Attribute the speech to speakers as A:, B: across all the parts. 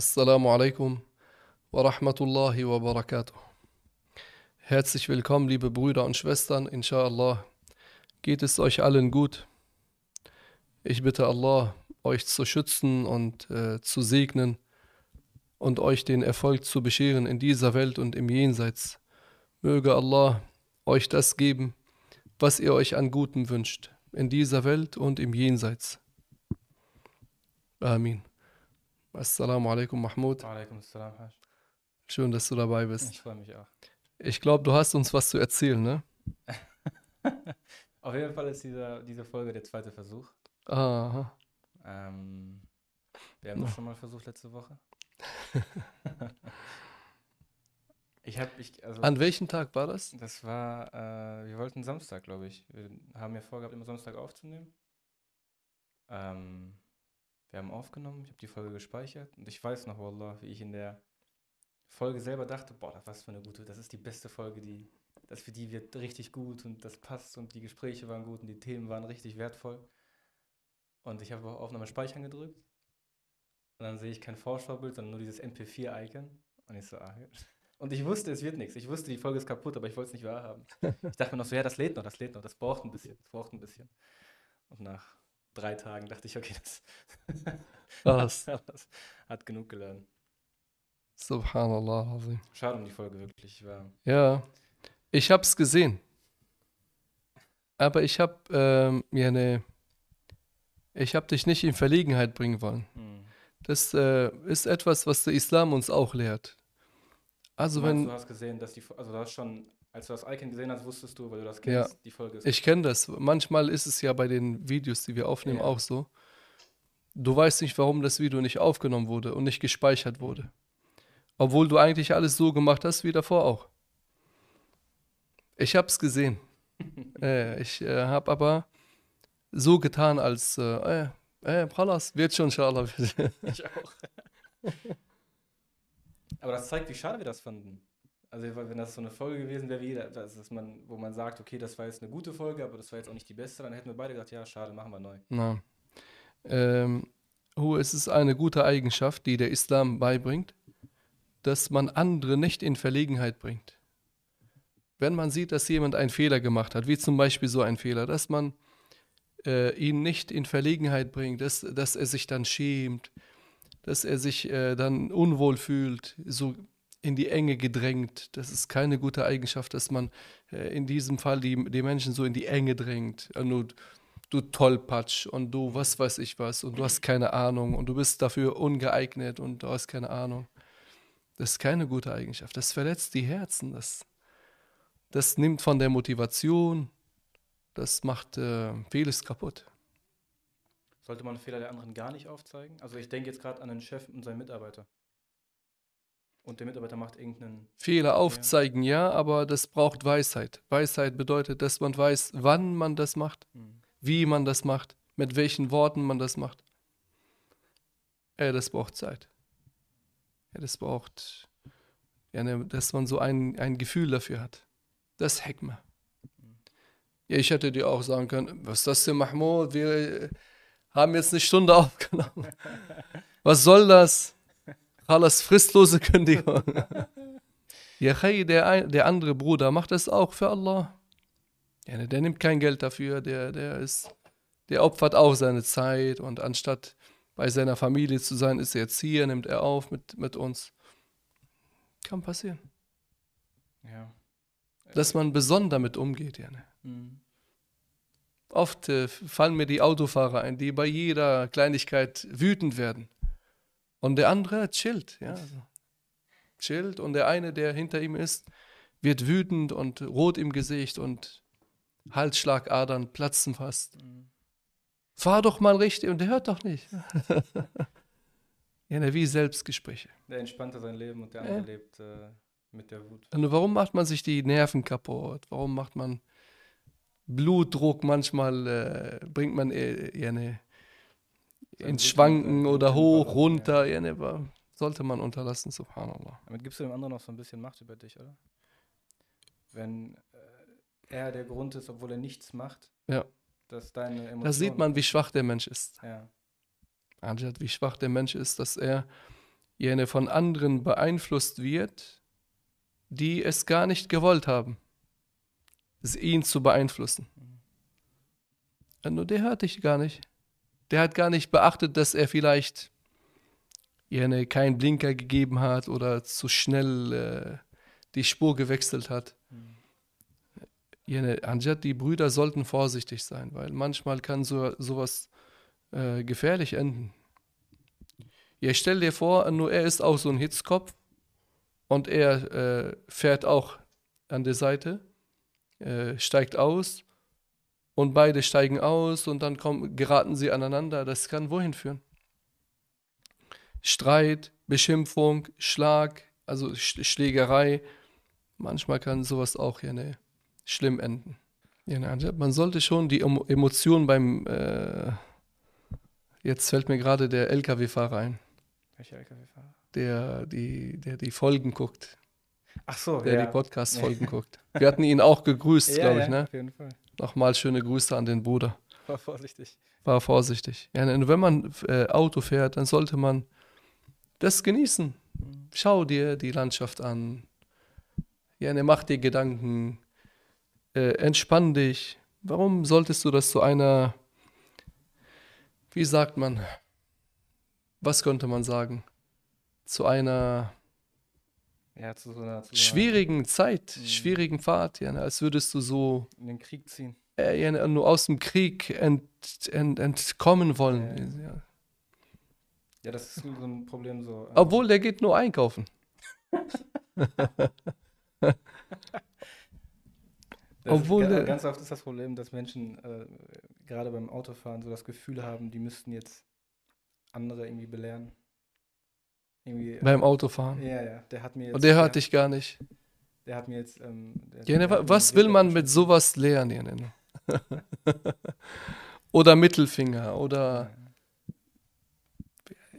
A: Assalamu alaikum wa rahmatullahi wa barakatuh. Herzlich willkommen, liebe Brüder und Schwestern. Inshallah geht es euch allen gut. Ich bitte Allah, euch zu schützen und äh, zu segnen und euch den Erfolg zu bescheren in dieser Welt und im Jenseits. Möge Allah euch das geben, was ihr euch an Gutem wünscht, in dieser Welt und im Jenseits. Amin. Assalamu alaikum, Mahmoud.
B: Alaikum assalam, Haj.
A: Schön, dass du dabei bist.
B: Ich freue mich auch.
A: Ich glaube, du hast uns was zu erzählen, ne?
B: Auf jeden Fall ist dieser, diese Folge der zweite Versuch.
A: Aha.
B: Ähm, wir haben das schon mal versucht letzte Woche. ich habe, ich, also,
A: An welchem Tag war das?
B: das war, äh, wir wollten Samstag, glaube ich. Wir haben ja vorgehabt, immer Samstag aufzunehmen. Ähm, wir haben aufgenommen, ich habe die Folge gespeichert und ich weiß noch, Wallah, wie ich in der Folge selber dachte, boah, was für eine gute, das ist die beste Folge, die, das für die wird richtig gut und das passt und die Gespräche waren gut und die Themen waren richtig wertvoll. Und ich habe auf Aufnahme speichern gedrückt und dann sehe ich kein Vorschaubild, sondern nur dieses MP4-Icon und ich so, ah. Und ich wusste, es wird nichts. Ich wusste, die Folge ist kaputt, aber ich wollte es nicht wahrhaben. Ich dachte mir noch so, ja, das lädt noch, das lädt noch, das braucht ein bisschen, das braucht ein bisschen. Und nach drei Tagen dachte ich, okay, das
A: Was?
B: das hat genug geladen.
A: Subhanallah.
B: Schade um die Folge wirklich. Ich war,
A: Ja, ich hab's gesehen. Aber ich hab, ähm, ja, ne, ich hab dich nicht in Verlegenheit bringen wollen.
B: hm.
A: Das äh, ist etwas, was der Islam uns auch lehrt. Also
B: meinst,
A: wenn,
B: du hast gesehen, dass die, also du hast schon, als du das Icon gesehen hast, wusstest du, weil du das
A: Ja.
B: kennst, die Folge ist.
A: Ich kenne das. Manchmal ist es ja bei den Videos, die wir aufnehmen,
B: Ja.
A: auch so. Du weißt nicht, warum das Video nicht aufgenommen wurde und nicht gespeichert wurde. Obwohl du eigentlich alles so gemacht hast wie davor auch. Ich hab's gesehen. äh, ich äh, habe aber so getan, als äh, äh, äh, khalas, wird schon, inshallah.
B: Ich auch. Aber das zeigt, wie schade wir das fanden. Also wenn das so eine Folge gewesen wäre, wie jeder- das ist man, wo man sagt, okay, das war jetzt eine gute Folge, aber das war jetzt auch nicht die beste, dann hätten wir beide gesagt, ja, schade, machen wir neu.
A: Na. Ähm, es ist eine gute Eigenschaft, die der Islam beibringt, dass man andere nicht in Verlegenheit bringt. Wenn man sieht, dass jemand einen Fehler gemacht hat, wie zum Beispiel so ein Fehler, dass man äh, ihn nicht in Verlegenheit bringt, dass, dass er sich dann schämt, dass er sich äh, dann unwohl fühlt, so in die Enge gedrängt. Das ist keine gute Eigenschaft, dass man äh, in diesem Fall die, die Menschen so in die Enge drängt. Nur, du Tollpatsch und du was weiß ich was und du hast keine Ahnung und du bist dafür ungeeignet und du hast keine Ahnung. Das ist keine gute Eigenschaft. Das verletzt die Herzen. Das, das nimmt von der Motivation. Das macht äh, vieles kaputt.
B: Sollte man Fehler der anderen gar nicht aufzeigen? Also ich denke jetzt gerade an den Chef und seinen Mitarbeiter. Und der Mitarbeiter macht irgendeinen.
A: Fehler aufzeigen, ja, aber das braucht Weisheit. Weisheit bedeutet, dass man weiß, wann man das macht,
B: Hm.
A: wie man das macht, mit welchen Worten man das macht. Ja, das braucht Zeit. Ja, das braucht, ja, ne, dass man so ein, ein Gefühl dafür hat. Das ist Hekma. Ja, ich hätte dir auch sagen können, was ist das denn, Mahmoud? Wir äh, haben jetzt eine Stunde aufgenommen. Was soll das? Alles fristlose Kündigung. Ja, hey, der, ein- der andere Bruder macht das auch für Allah. Ja, ne, der nimmt kein Geld dafür, der, der ist, der opfert auch seine Zeit und anstatt bei seiner Familie zu sein, ist er jetzt hier, nimmt er auf mit, mit uns. Kann passieren.
B: Ja.
A: Dass man besonnen damit umgeht, ja. Ne?
B: Hm.
A: Oft äh, fallen mir die Autofahrer ein, die bei jeder Kleinigkeit wütend werden. Und der andere chillt, ja. Chillt und der eine, der hinter ihm ist, wird wütend und rot im Gesicht und Halsschlagadern platzen fast.
B: Hm.
A: Fahr doch mal richtig und der hört doch nicht. ja, wie Selbstgespräche.
B: Der entspannte sein Leben und der
A: Ja.
B: andere lebt äh, mit der Wut.
A: Und warum macht man sich die Nerven kaputt? Warum macht man Blutdruck manchmal, äh, bringt man äh, ja, ne,
B: Sein
A: ins
B: Rhythmus,
A: Schwanken oder hoch,
B: ja.
A: runter, ja, ne, wa- sollte man unterlassen, subhanallah.
B: Damit gibst du dem anderen noch so ein bisschen Macht über dich, oder? Wenn äh, er der Grund ist, obwohl er nichts macht,
A: Ja.
B: dass deine Emotionen.
A: Da sieht man, wie schwach der Mensch ist.
B: Ja.
A: Anjad, wie schwach der Mensch ist, dass er jene von anderen beeinflusst wird, die es gar nicht gewollt haben, ihn zu beeinflussen. Ja, Nur der hört dich gar nicht. Der hat gar nicht beachtet, dass er vielleicht jene keinen Blinker gegeben hat oder zu schnell äh, die Spur gewechselt hat. Jene, anstatt die Brüder sollten vorsichtig sein, weil manchmal kann so, sowas äh, gefährlich enden. Ja, stell dir vor, nur er ist auch so ein Hitzkopf und er äh, fährt auch an der Seite, äh, steigt aus und beide steigen aus und dann kommen, geraten sie aneinander. Das kann wohin führen? Streit, Beschimpfung, Schlag, also Sch- Schlägerei. Manchmal kann sowas auch ja, ne, schlimm enden. Ja, ne, man sollte schon die Emo- Emotionen beim, äh, jetzt fällt mir gerade der LKW-Fahrer ein,
B: Welcher LKW-Fahrer?
A: der die, der die Folgen guckt,
B: Ach so,
A: der
B: ja.
A: die Podcast-Folgen guckt. Wir hatten ihn auch gegrüßt,
B: ja,
A: glaube
B: ja,
A: ich, ne?
B: Auf jeden Fall.
A: Nochmal schöne Grüße an den Bruder.
B: War vorsichtig.
A: War vorsichtig. Ja, wenn man äh, Auto fährt, dann sollte man das genießen. Schau dir die Landschaft an. Ja, ne, mach dir Gedanken. Äh, entspann dich. Warum solltest du das zu einer, wie sagt man, was könnte man sagen, zu einer
B: Ja, zu so einer, zu so
A: schwierigen Zeit,
B: Mhm.
A: schwierigen Fahrt, ja, ne, als würdest du so
B: in den Krieg ziehen.
A: äh, ja, nur aus dem Krieg ent, ent, entkommen wollen. Ja.
B: Ja, das ist so ein Problem so. ähm,
A: Obwohl, der geht nur einkaufen. obwohl
B: ist, ganz oft ist das Problem, dass Menschen äh, gerade beim Autofahren so das Gefühl haben, die müssten jetzt andere irgendwie belehren. Irgendwie,
A: Beim Autofahren.
B: Ja, ja, der hat mir jetzt.
A: Und der hört dich gar nicht.
B: Der hat mir jetzt. Ähm, der,
A: Ja, ne,
B: der
A: was will man mit sowas lernen? Ne? oder Mittelfinger. Oder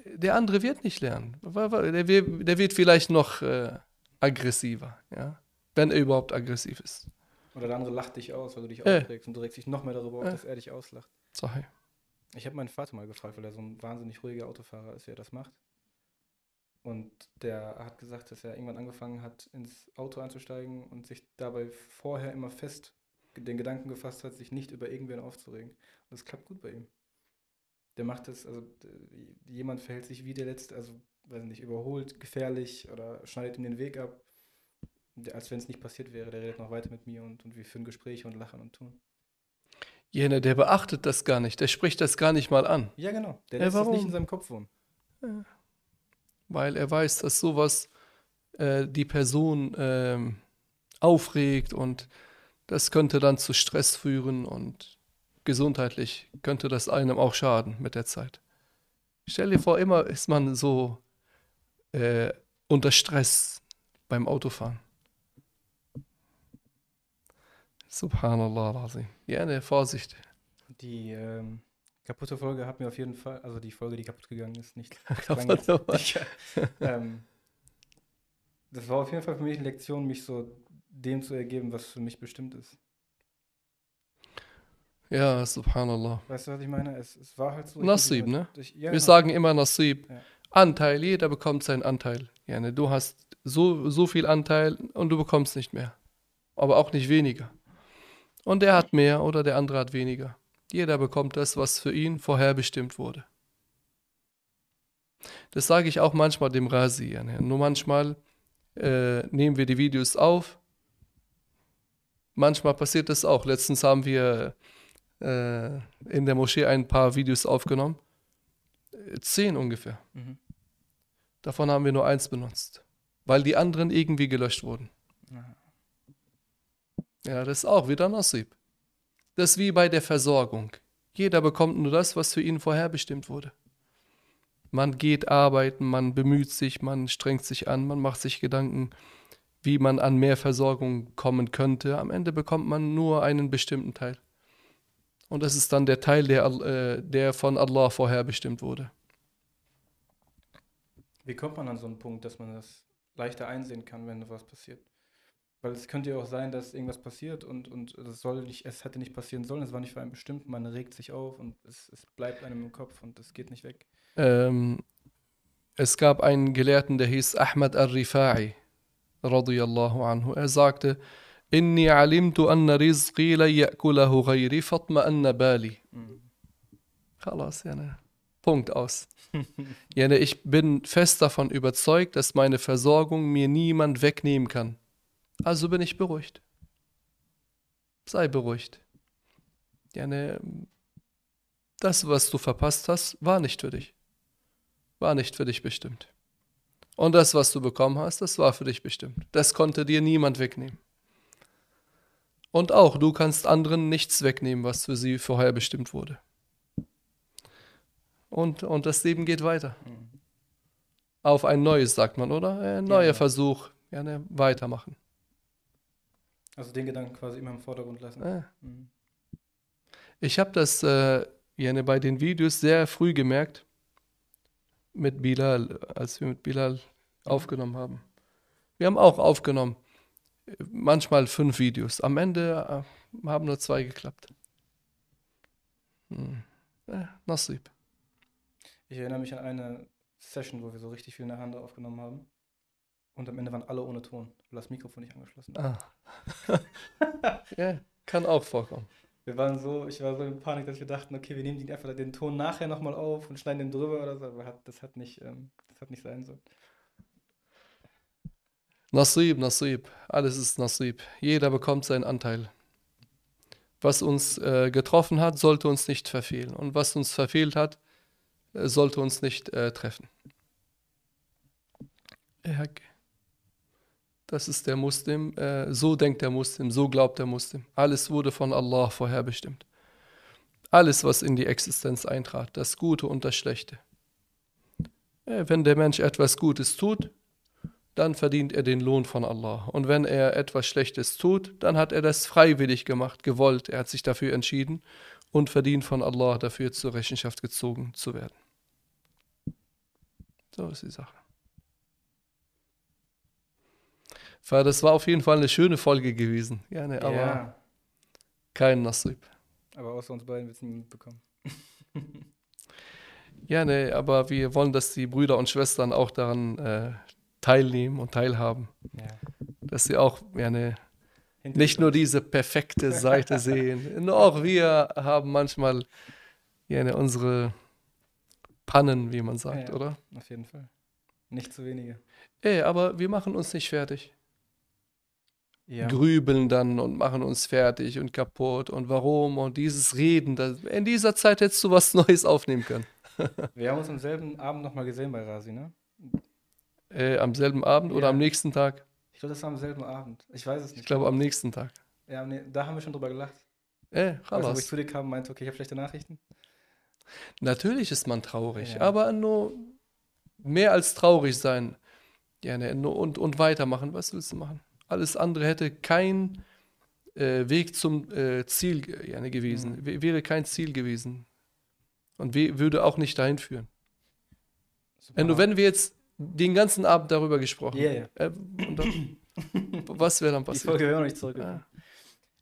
A: der andere wird nicht lernen. Der wird, der wird vielleicht noch äh, aggressiver. Ja? Wenn er überhaupt aggressiv ist.
B: Oder der andere lacht dich aus, weil du dich
A: Äh.
B: aufregst und du regst dich noch mehr darüber auf,
A: Äh.
B: dass er dich auslacht.
A: Sorry.
B: Ich habe meinen Vater mal gefragt, weil er so ein wahnsinnig ruhiger Autofahrer ist, wie er das macht. Und der hat gesagt, dass er irgendwann angefangen hat, ins Auto einzusteigen und sich dabei vorher immer fest den Gedanken gefasst hat, sich nicht über irgendwen aufzuregen. Und das klappt gut bei ihm. Der macht das, also d- jemand verhält sich wie der letzte, also weiß nicht, überholt, gefährlich oder schneidet ihm den Weg ab, als wenn es nicht passiert wäre. Der redet noch weiter mit mir und, und wir führen Gespräche und lachen und tun.
A: Jener, der beachtet das gar nicht. Der spricht das gar nicht mal an.
B: Ja, genau. Der
A: Ja,
B: lässt das nicht in seinem Kopf wohnen.
A: Weil er weiß, dass sowas äh, die Person ähm, aufregt und das könnte dann zu Stress führen und gesundheitlich könnte das einem auch schaden mit der Zeit. Stell dir vor, immer ist man so äh, unter Stress beim Autofahren. Subhanallah, Azim. Ja, ne, Vorsicht.
B: Die ähm, kaputte Folge hat mir auf jeden Fall, also die Folge, die kaputt gegangen ist, nicht. Ich, ähm, das war auf jeden Fall für mich eine Lektion, mich so dem zu ergeben, was für mich bestimmt ist.
A: Ja, Subhanallah.
B: Weißt du, was ich meine? Es, es war halt so.
A: Nasib, ne?
B: Ich, ja,
A: Wir
B: genau.
A: sagen immer Nasib.
B: Ja.
A: Anteil, jeder bekommt seinen Anteil. Ja, ne, du hast so, so viel Anteil und du bekommst nicht mehr. Aber auch nicht weniger. Und der hat mehr oder der andere hat weniger. Jeder bekommt das, was für ihn vorherbestimmt wurde. Das sage ich auch manchmal dem Rasi. Ja, ne. Nur manchmal äh, nehmen wir die Videos auf. Manchmal passiert das auch. Letztens haben wir äh, in der Moschee ein paar Videos aufgenommen. Zehn ungefähr.
B: Mhm.
A: Davon haben wir nur eins benutzt, weil die anderen irgendwie gelöscht wurden.
B: Ja.
A: Ja, das ist auch wieder Nasib. Das ist wie bei der Versorgung. Jeder bekommt nur das, was für ihn vorherbestimmt wurde. Man geht arbeiten, man bemüht sich, man strengt sich an, man macht sich Gedanken, wie man an mehr Versorgung kommen könnte. Am Ende bekommt man nur einen bestimmten Teil. Und das ist dann der Teil, der, äh, der von Allah vorherbestimmt wurde.
B: Wie kommt man an so einen Punkt, dass man das leichter einsehen kann, wenn was passiert? Weil es könnte ja auch sein, dass irgendwas passiert und, und es soll nicht, es hätte nicht passieren sollen, es war nicht für einen bestimmt, man regt sich auf und es, es bleibt einem im Kopf und es geht nicht weg.
A: Ähm, es gab einen Gelehrten, der hieß Ahmad al-Rifa'i, radiyallahu anhu. Er sagte, Inni alimtu anna rizqi la ya'kulahu ghayri fatma anna bali. Khalas, yani. Punkt aus. yani, ich bin fest davon überzeugt, dass meine Versorgung mir niemand wegnehmen kann. Also bin ich beruhigt. Sei beruhigt. Yani, das, was du verpasst hast, war nicht für dich. War nicht für dich bestimmt. Und das, was du bekommen hast, das war für dich bestimmt. Das konnte dir niemand wegnehmen. Und auch du kannst anderen nichts wegnehmen, was für sie vorher bestimmt wurde. Und, und das Leben geht weiter. Mhm. Auf ein neues, sagt man, oder? Ein neuer ja. Versuch, gerne weitermachen.
B: Also den Gedanken quasi immer im Vordergrund lassen.
A: Ja. Mhm. Ich habe das äh, gerne bei den Videos sehr früh gemerkt, mit Bilal, als wir mit Bilal mhm. aufgenommen haben. Wir haben auch aufgenommen manchmal fünf Videos. Am Ende äh, haben nur zwei geklappt. Hm. Äh, Nasib.
B: Ich erinnere mich an eine Session, wo wir so richtig viel in der Hand aufgenommen haben. Und am Ende waren alle ohne Ton, weil das Mikrofon nicht angeschlossen war.
A: Ah. ja, kann auch vorkommen.
B: Wir waren so, ich war so in Panik, dass wir dachten, okay, wir nehmen einfach den Ton nachher nochmal auf und schneiden den drüber oder so, aber das hat nicht, ähm, das hat nicht sein sollen.
A: Nasib, Nasib, alles ist Nasib. Jeder bekommt seinen Anteil. Was uns äh, getroffen hat, sollte uns nicht verfehlen. Und was uns verfehlt hat, äh, sollte uns nicht äh, treffen. Das ist der Muslim, äh, so denkt der Muslim, so glaubt der Muslim. Alles wurde von Allah vorherbestimmt. Alles, was in die Existenz eintrat, das Gute und das Schlechte. Äh, wenn der Mensch etwas Gutes tut, dann verdient er den Lohn von Allah. Und wenn er etwas Schlechtes tut, dann hat er das freiwillig gemacht, gewollt, er hat sich dafür entschieden und verdient von Allah dafür zur Rechenschaft gezogen zu werden. So ist die Sache. Das war auf jeden Fall eine schöne Folge gewesen. Ja, ne, aber ja. kein Nasib.
B: Aber außer uns beiden wird es niemand mitbekommen.
A: ja, ne, aber wir wollen, dass die Brüder und Schwestern auch daran äh, teilnehmen und teilhaben. Ja. Dass sie auch eine, nicht nur diese perfekte Seite sehen. Auch wir haben manchmal ja, unsere Pannen, wie man sagt, ja, oder?
B: Auf jeden Fall. Nicht zu wenige.
A: Ey, aber wir machen uns nicht fertig. Ja. Grübeln dann und machen uns fertig und kaputt und warum und dieses Reden. Das, in dieser Zeit hättest du was Neues aufnehmen können.
B: wir haben uns am selben Abend nochmal gesehen bei Rasi, ne?
A: Äh, am selben Abend ja. oder am nächsten Tag?
B: Ich glaube, das war am selben Abend. Ich weiß es nicht.
A: Ich glaube, am nächsten Tag.
B: Ja, nee, da haben wir schon drüber gelacht.
A: Äh,
B: also, wo ich zu dir kam meinte, okay, ich habe schlechte Nachrichten.
A: Natürlich ist man traurig, ja. aber nur mehr als traurig sein. Ja, ne, und, und weitermachen. Was willst du machen? Alles andere hätte kein äh, Weg zum äh, Ziel ja, ne, gewesen. Mhm. Wäre kein Ziel gewesen. Und würde auch nicht dahin führen. Wenn, du, wenn wir jetzt den ganzen Abend darüber gesprochen.
B: Yeah, ja.
A: Äh, was wäre dann passiert?
B: Die Folge wäre noch nicht zurück. Ja.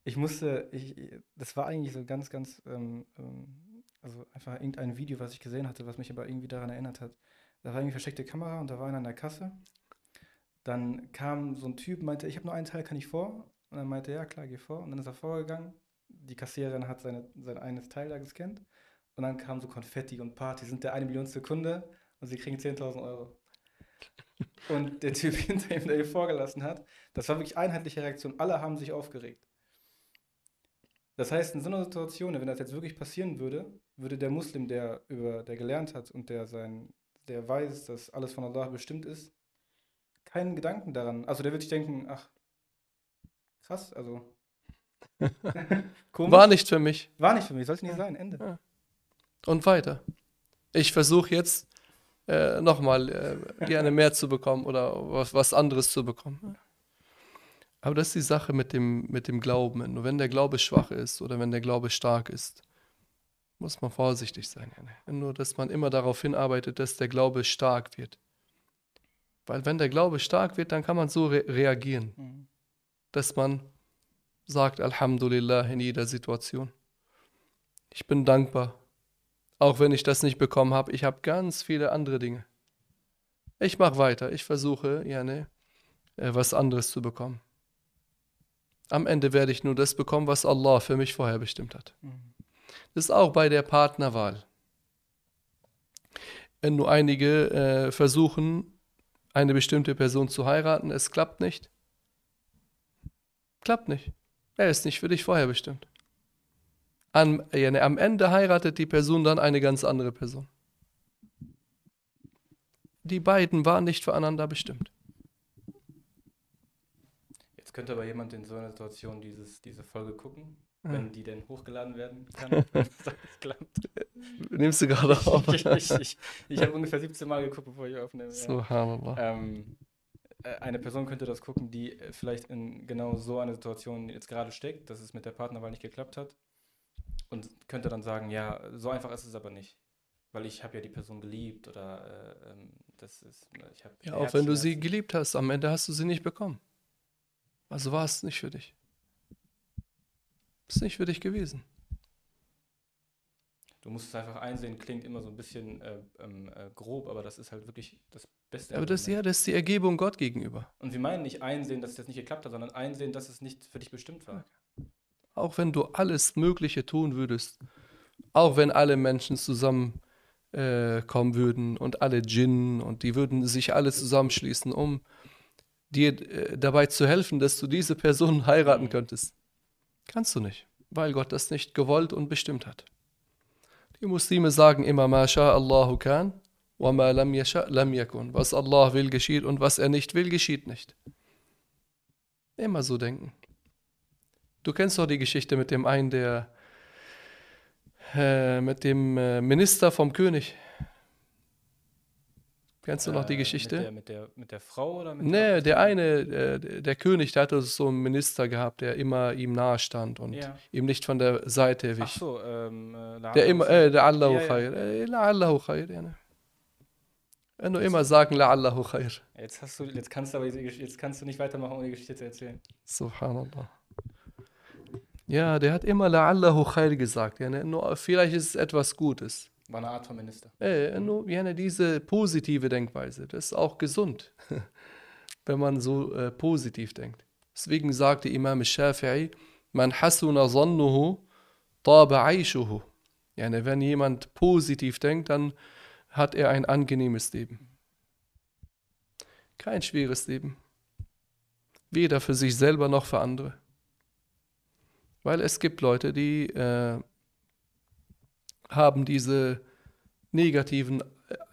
B: Ich musste, ich, das war eigentlich so ganz, ganz, ähm, ähm, also einfach irgendein Video, was ich gesehen hatte, was mich aber irgendwie daran erinnert hat. Da war irgendwie versteckte Kamera und da war einer an der Kasse. Dann kam so ein Typ, meinte, ich habe nur einen Teil, kann ich vor? Und dann meinte er, ja klar, geh vor. Und dann ist er vorgegangen. Die Kassiererin hat seine, sein eines Teil da gescannt. Und dann kam so Konfetti und Party, sind der eine Million Sekunde und sie kriegen 10.000 Euro und der Typ hinter ihm, der ihn vorgelassen hat, das war wirklich einheitliche Reaktion. Alle haben sich aufgeregt. Das heißt, in so einer Situation, wenn das jetzt wirklich passieren würde, würde der Muslim, der über, der gelernt hat und der sein, der weiß, dass alles von Allah bestimmt ist, keinen Gedanken daran. Also der würde sich denken, ach, krass, also.
A: War nicht für mich.
B: War nicht für mich, sollte nicht sein, Ende. Ja.
A: Und weiter. Ich versuche jetzt äh, nochmal äh, gerne mehr zu bekommen oder was, was anderes zu bekommen. Aber das ist die Sache mit dem, mit dem Glauben. Nur wenn der Glaube schwach ist oder wenn der Glaube stark ist, muss man vorsichtig sein. Nur, dass man immer darauf hinarbeitet, dass der Glaube stark wird. Weil wenn der Glaube stark wird, dann kann man so re reagieren, mhm. dass man sagt Alhamdulillah in jeder Situation. Ich bin dankbar auch wenn ich das nicht bekommen habe, ich habe ganz viele andere Dinge. Ich mache weiter. Ich versuche, ja, ne, äh, was anderes zu bekommen. Am Ende werde ich nur das bekommen, was Allah für mich vorher bestimmt hat.
B: Mhm.
A: Das ist auch bei der Partnerwahl. Wenn nur einige äh, versuchen, eine bestimmte Person zu heiraten, es klappt nicht. Klappt nicht. Er ist nicht für dich vorher bestimmt. Am, ja, ne, am Ende heiratet die Person dann eine ganz andere Person. Die beiden waren nicht füreinander bestimmt.
B: Jetzt könnte aber jemand in so einer Situation dieses, diese Folge gucken,
A: Ja.
B: Wenn die denn hochgeladen werden kann.
A: Nimmst du gerade auf?
B: ich ich, ich, ich habe ungefähr 17 Mal geguckt, bevor ich aufnehme. Ja.
A: Subhanallah.
B: Ähm, äh, eine Person könnte das gucken, die äh, vielleicht in genau so einer Situation jetzt gerade steckt, dass es mit der Partnerwahl nicht geklappt hat. Und könnte dann sagen, ja, so einfach ist es aber nicht. Weil ich habe ja die Person geliebt oder äh, ähm, das ist, ich habe
A: Ja, auch wenn du sie geliebt hast, am Ende hast du sie nicht bekommen. Also war es nicht für dich. Ist nicht für dich gewesen.
B: Du musst es einfach einsehen, klingt immer so ein bisschen äh, ähm, äh, grob, aber das ist halt wirklich das Beste.
A: Aber das, ja, das ist die Ergebung Gott gegenüber.
B: Und sie meinen nicht einsehen, dass es jetzt nicht geklappt hat, sondern einsehen, dass es nicht für dich bestimmt war.
A: Auch wenn du alles Mögliche tun würdest, auch wenn alle Menschen zusammen äh, kommen würden und alle Djinn und die würden sich alle zusammenschließen, um dir äh, dabei zu helfen, dass du diese Person heiraten
B: Mhm.
A: könntest. Kannst du nicht, weil Gott das nicht gewollt und bestimmt hat. Die Muslime sagen immer, Ma sha Allahu kan, wa ma lam yasha lam yakun. Was Allah will, geschieht und was er nicht will, geschieht nicht. Immer so denken. Du kennst doch die Geschichte mit dem einen, der äh, mit dem äh, Minister vom König. Kennst du noch die
B: Äh,
A: Geschichte?
B: Mit der, mit, der, mit der Frau oder mit
A: Nee, der eine, äh, der König, der hatte so einen Minister gehabt, der immer ihm nahe stand und
B: Ja.
A: ihm nicht von der Seite
B: Ach
A: wich.
B: so, ähm, äh,
A: Der immer, äh, La'allahu
B: Ja, ja.
A: khair. Äh, La'allahu khair, ja. ne. Wenn du immer sagen, La'allahu khair.
B: Jetzt hast du, jetzt kannst du aber jetzt kannst du nicht weitermachen, ohne die Geschichte zu erzählen.
A: Subhanallah. Ja, der hat immer La'allahu khair gesagt. Ja, ne? Nur, vielleicht ist es etwas Gutes.
B: War eine Art von Minister.
A: Äh, nur ja, ne, diese positive Denkweise, das ist auch gesund, wenn man so äh, positiv denkt. Deswegen sagte Imam Shafi'i, man hasuna zannuhu taba aishuhu. Ja, ne, wenn jemand positiv denkt, dann hat er ein angenehmes Leben. Kein schweres Leben. Weder für sich selber noch für andere. Weil es gibt Leute, die äh, haben diese negativen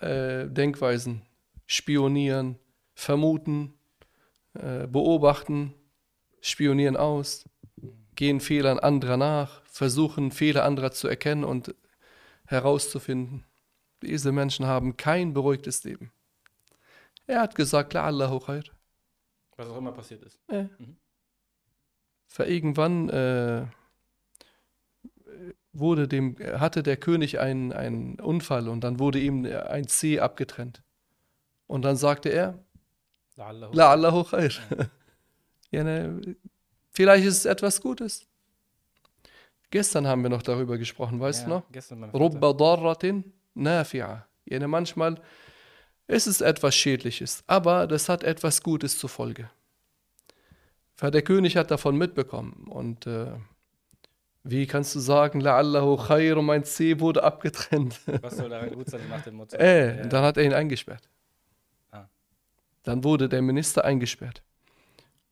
A: äh, Denkweisen, spionieren, vermuten, äh, beobachten, spionieren aus, gehen Fehlern anderer nach, versuchen Fehler anderer zu erkennen und herauszufinden. Diese Menschen haben kein beruhigtes Leben. Er hat gesagt, La'allahu khair.
B: Was auch immer passiert ist.
A: Äh.
B: Mhm.
A: Für irgendwann äh, wurde dem, hatte der König einen, einen Unfall und dann wurde ihm ein Zeh abgetrennt. Und dann sagte er,
B: La'allahu.
A: La'allahu khair. ja, ne, vielleicht ist es etwas Gutes. Gestern haben wir noch darüber gesprochen, weißt du
B: Ja,
A: noch?
B: Gestern beim
A: Rubba darratin nafi'a. Ja, ne, manchmal ist es etwas Schädliches, aber das hat etwas Gutes zur Folge. Der König hat davon mitbekommen und äh, wie kannst du sagen, La'allahu khair und mein C wurde abgetrennt.
B: Was soll daran gut sein nach dem Motto?
A: Äh,
B: Ja.
A: dann hat er ihn eingesperrt.
B: Ah.
A: Dann wurde der Minister eingesperrt.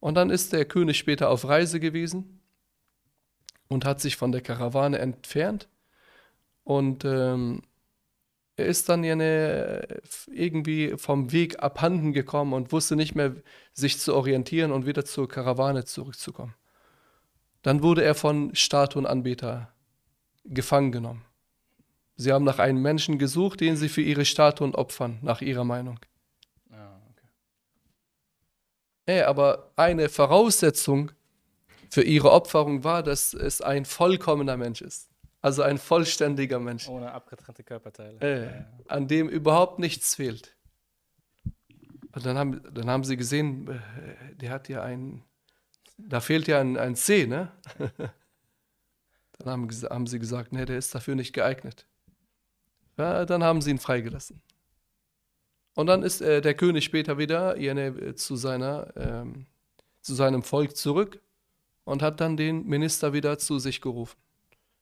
A: Und dann ist der König später auf Reise gewesen und hat sich von der Karawane entfernt. Und ähm, er ist dann eine, irgendwie vom Weg abhanden gekommen und wusste nicht mehr, sich zu orientieren und wieder zur Karawane zurückzukommen. Dann wurde er von Statuenanbeter gefangen genommen. Sie haben nach einem Menschen gesucht, den sie für ihre Statuen opfern, nach ihrer Meinung.
B: Ah, okay.
A: Ey, aber eine Voraussetzung für ihre Opferung war, dass es ein vollkommener Mensch ist. Also ein vollständiger Mensch,
B: Ohne abgetrennte Körperteile. Ja.
A: an dem überhaupt nichts fehlt. Und dann haben, dann haben sie gesehen, äh, der hat ja ein, da fehlt ja ein, ein C, ne? Dann haben, haben sie gesagt, nee, der ist dafür nicht geeignet. Ja, dann haben sie ihn freigelassen. Und dann ist äh, der König später wieder äh, zu, seiner, ähm, zu seinem Volk zurück und hat dann den Minister wieder zu sich gerufen.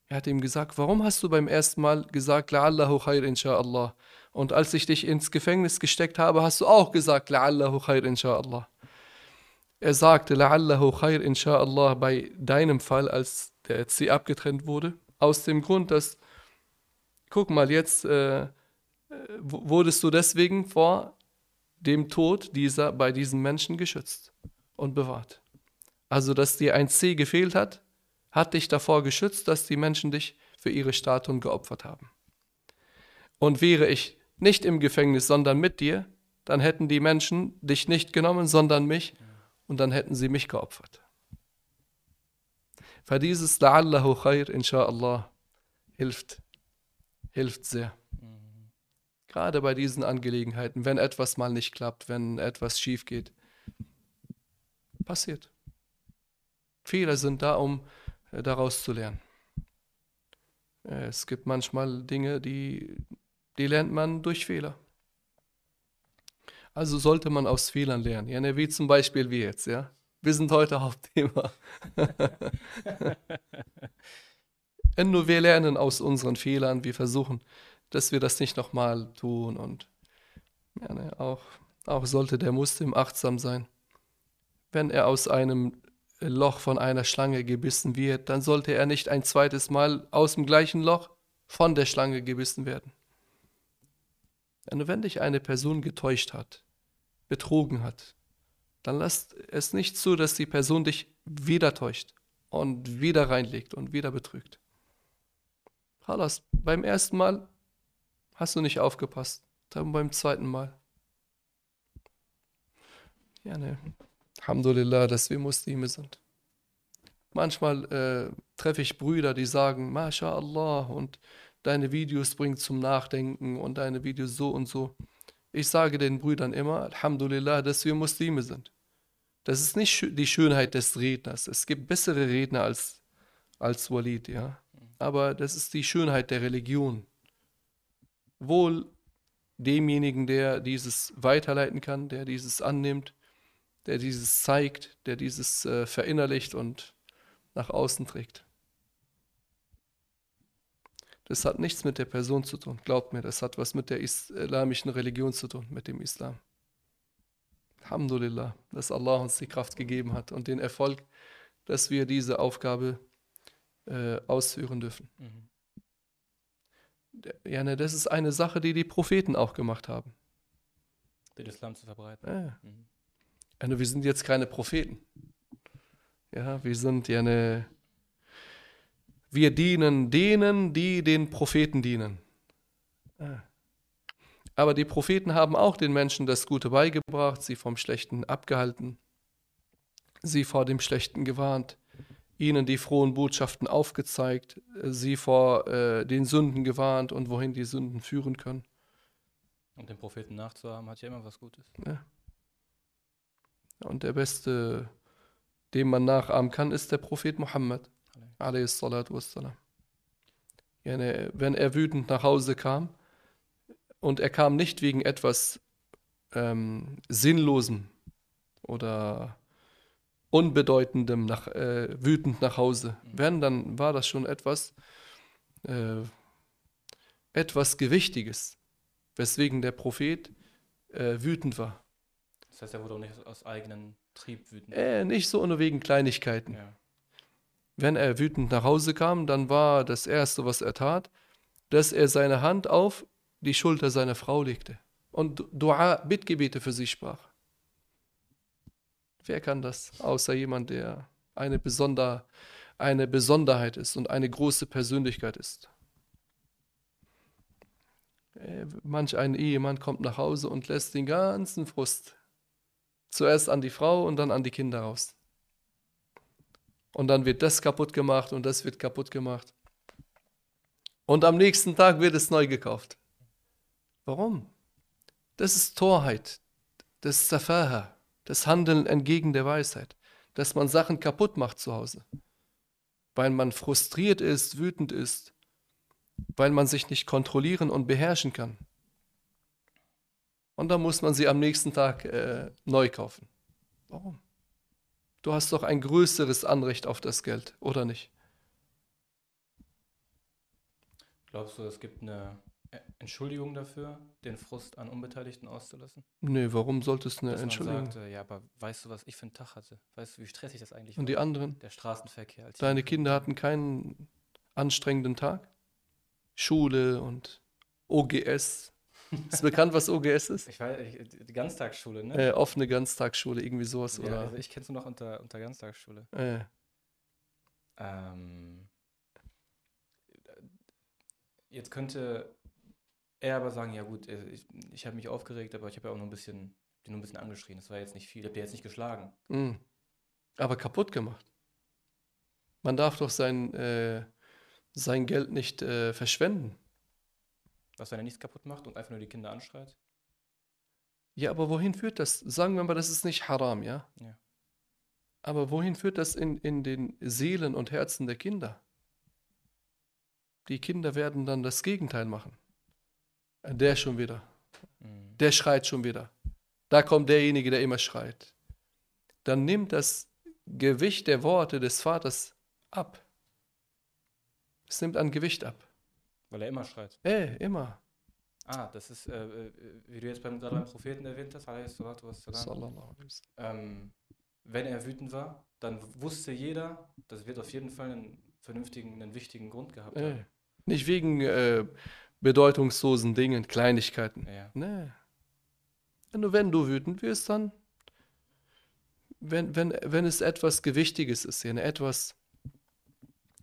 A: Er hat ihm gesagt, warum hast du beim ersten Mal gesagt, La'allahu khair insha'Allah? Und als ich dich ins Gefängnis gesteckt habe, hast du auch gesagt, La'allahu khair insha'Allah. Er sagte, La'allahu khair insha'Allah bei deinem Fall, als der C abgetrennt wurde, aus dem Grund, dass, guck mal, jetzt äh, wurdest du deswegen vor dem Tod dieser, bei diesen Menschen geschützt und bewahrt. Also, dass dir ein C gefehlt hat, hat dich davor geschützt, dass die Menschen dich für ihre Statuen geopfert haben. Und wäre ich nicht im Gefängnis, sondern mit dir, dann hätten die Menschen dich nicht genommen, sondern mich, und dann hätten sie mich geopfert. Für dieses La'allahu khair, inshallah, hilft, hilft sehr. Gerade bei diesen Angelegenheiten, wenn etwas mal nicht klappt, wenn etwas schief geht. Passiert. Fehler sind da, um äh, daraus zu lernen. Äh, es gibt manchmal Dinge, die, die lernt man durch Fehler. Also sollte man aus Fehlern lernen. Ja, ne, wie zum Beispiel wir jetzt, ja. Wir sind heute Hauptthema. Nur wir lernen aus unseren Fehlern, wir versuchen dass wir das nicht nochmal tun. Und ja, ne, auch, auch sollte der Muslim achtsam sein. Wenn er aus einem Loch von einer Schlange gebissen wird, dann sollte er nicht ein zweites Mal aus dem gleichen Loch von der Schlange gebissen werden. Wenn dich eine Person getäuscht hat, betrogen hat, dann lass es nicht zu, dass die Person dich wieder täuscht und wieder reinlegt und wieder betrügt. Halas, beim ersten Mal Hast du nicht aufgepasst? Dann beim zweiten Mal. Ja, ne. Alhamdulillah, dass wir Muslime sind. Manchmal äh, treffe ich Brüder, die sagen, MashaAllah, und deine Videos bringen zum Nachdenken und deine Videos so und so. Ich sage den Brüdern immer, Alhamdulillah, dass wir Muslime sind. Das ist nicht die Schönheit des Redners. Es gibt bessere Redner als, als Walid, ja. Aber das ist die Schönheit der Religion wohl demjenigen, der dieses weiterleiten kann, der dieses annimmt, der dieses zeigt, der dieses äh, verinnerlicht und nach außen trägt. Das hat nichts mit der Person zu tun, glaubt mir, das hat was mit der islamischen Religion zu tun, mit dem Islam. Alhamdulillah, dass Allah uns die Kraft gegeben hat und den Erfolg, dass wir diese Aufgabe äh, ausführen dürfen. Mhm ja, ne, das ist eine Sache, die die Propheten auch gemacht haben.
B: Den Islam zu verbreiten.
A: Ja. Mhm. Also wir sind jetzt keine Propheten. Ja, wir sind ja eine. Wir dienen denen, die den Propheten dienen. Ja. Aber die Propheten haben auch den Menschen das Gute beigebracht, sie vom Schlechten abgehalten, sie vor dem Schlechten gewarnt ihnen die frohen Botschaften aufgezeigt, sie vor äh, den Sünden gewarnt und wohin die Sünden führen können.
B: Und den Propheten nachzuhaben, hat ja immer was Gutes.
A: Ja. Und der beste, dem man nachahmen kann, ist der Prophet Wenn er wütend nach Hause kam, und er kam nicht wegen etwas ähm, Sinnlosem oder Unbedeutendem nach, äh, wütend nach Hause. Mhm. Wenn, dann war das schon etwas, äh, etwas Gewichtiges, weswegen der Prophet äh, wütend war.
B: Das heißt, er wurde auch nicht aus eigenem Trieb wütend.
A: Äh, nicht so nur wegen Kleinigkeiten. Ja. Wenn er wütend nach Hause kam, dann war das Erste, was er tat, dass er seine Hand auf die Schulter seiner Frau legte und Dua, Bittgebete für sie sprach. Wer kann das, außer jemand, der eine, Besonder, eine Besonderheit ist und eine große Persönlichkeit ist? Äh, manch ein Ehemann kommt nach Hause und lässt den ganzen Frust zuerst an die Frau und dann an die Kinder raus. Und dann wird das kaputt gemacht und das wird kaputt gemacht. Und am nächsten Tag wird es neu gekauft. Warum? Das ist Torheit. Das ist Safaha das Handeln entgegen der Weisheit, dass man Sachen kaputt macht zu Hause, weil man frustriert ist, wütend ist, weil man sich nicht kontrollieren und beherrschen kann. Und dann muss man sie am nächsten Tag äh, neu kaufen. Warum? Du hast doch ein größeres Anrecht auf das Geld, oder nicht?
B: Glaubst du, es gibt eine äh, Entschuldigung dafür, den Frust an Unbeteiligten auszulassen?
A: Nee, warum sollte es eine
B: Dass man
A: Entschuldigung?
B: sagt, äh, ja, aber weißt du, was ich für einen Tag hatte? Weißt du, wie stressig das eigentlich
A: Und die
B: war?
A: anderen?
B: Der Straßenverkehr. Als
A: Deine
B: Jugendlicher.
A: Kinder hatten keinen anstrengenden Tag? Schule und OGS. Ist bekannt, was OGS ist?
B: Ich weiß, die Ganztagsschule, ne?
A: Äh, offene Ganztagsschule, irgendwie sowas.
B: ja,
A: oder,
B: also ich kenn's nur noch unter, unter Ganztagsschule.
A: äh,
B: Ähm, jetzt könnte er aber sagen, ja gut, äh, ich, ich habe mich aufgeregt, aber ich habe ja auch nur ein bisschen, die nur ein bisschen angeschrien. Das war jetzt nicht viel. Ich habe die jetzt nicht geschlagen.
A: mh. Aber kaputt gemacht. Man darf doch sein, äh, sein Geld nicht äh, verschwenden.
B: Was, wenn er nichts kaputt macht und einfach nur die Kinder anschreit?
A: Ja, aber wohin führt das? Sagen wir mal, das ist nicht haram, ja?
B: Ja.
A: Aber wohin führt das in, in den Seelen und Herzen der Kinder? Die Kinder werden dann das Gegenteil machen. Der schon wieder.
B: Mhm.
A: Der schreit schon wieder. Da kommt derjenige, der immer schreit. Dann nimmt das Gewicht der Worte des Vaters ab. Es nimmt an Gewicht ab.
B: Weil er immer schreit.
A: Ey, immer.
B: Ah, das ist, äh, äh, wie du jetzt beim, beim Propheten erwähnt hast, salatu wassalam, ähm, wenn er wütend war, dann wusste jeder, das wird auf jeden Fall einen vernünftigen, einen wichtigen Grund gehabt
A: Ey.
B: haben.
A: Nicht wegen äh, bedeutungslosen Dingen, Kleinigkeiten.
B: Ja.
A: Nee. Nur wenn du wütend wirst, dann, wenn, wenn, wenn es etwas Gewichtiges ist, ja, etwas,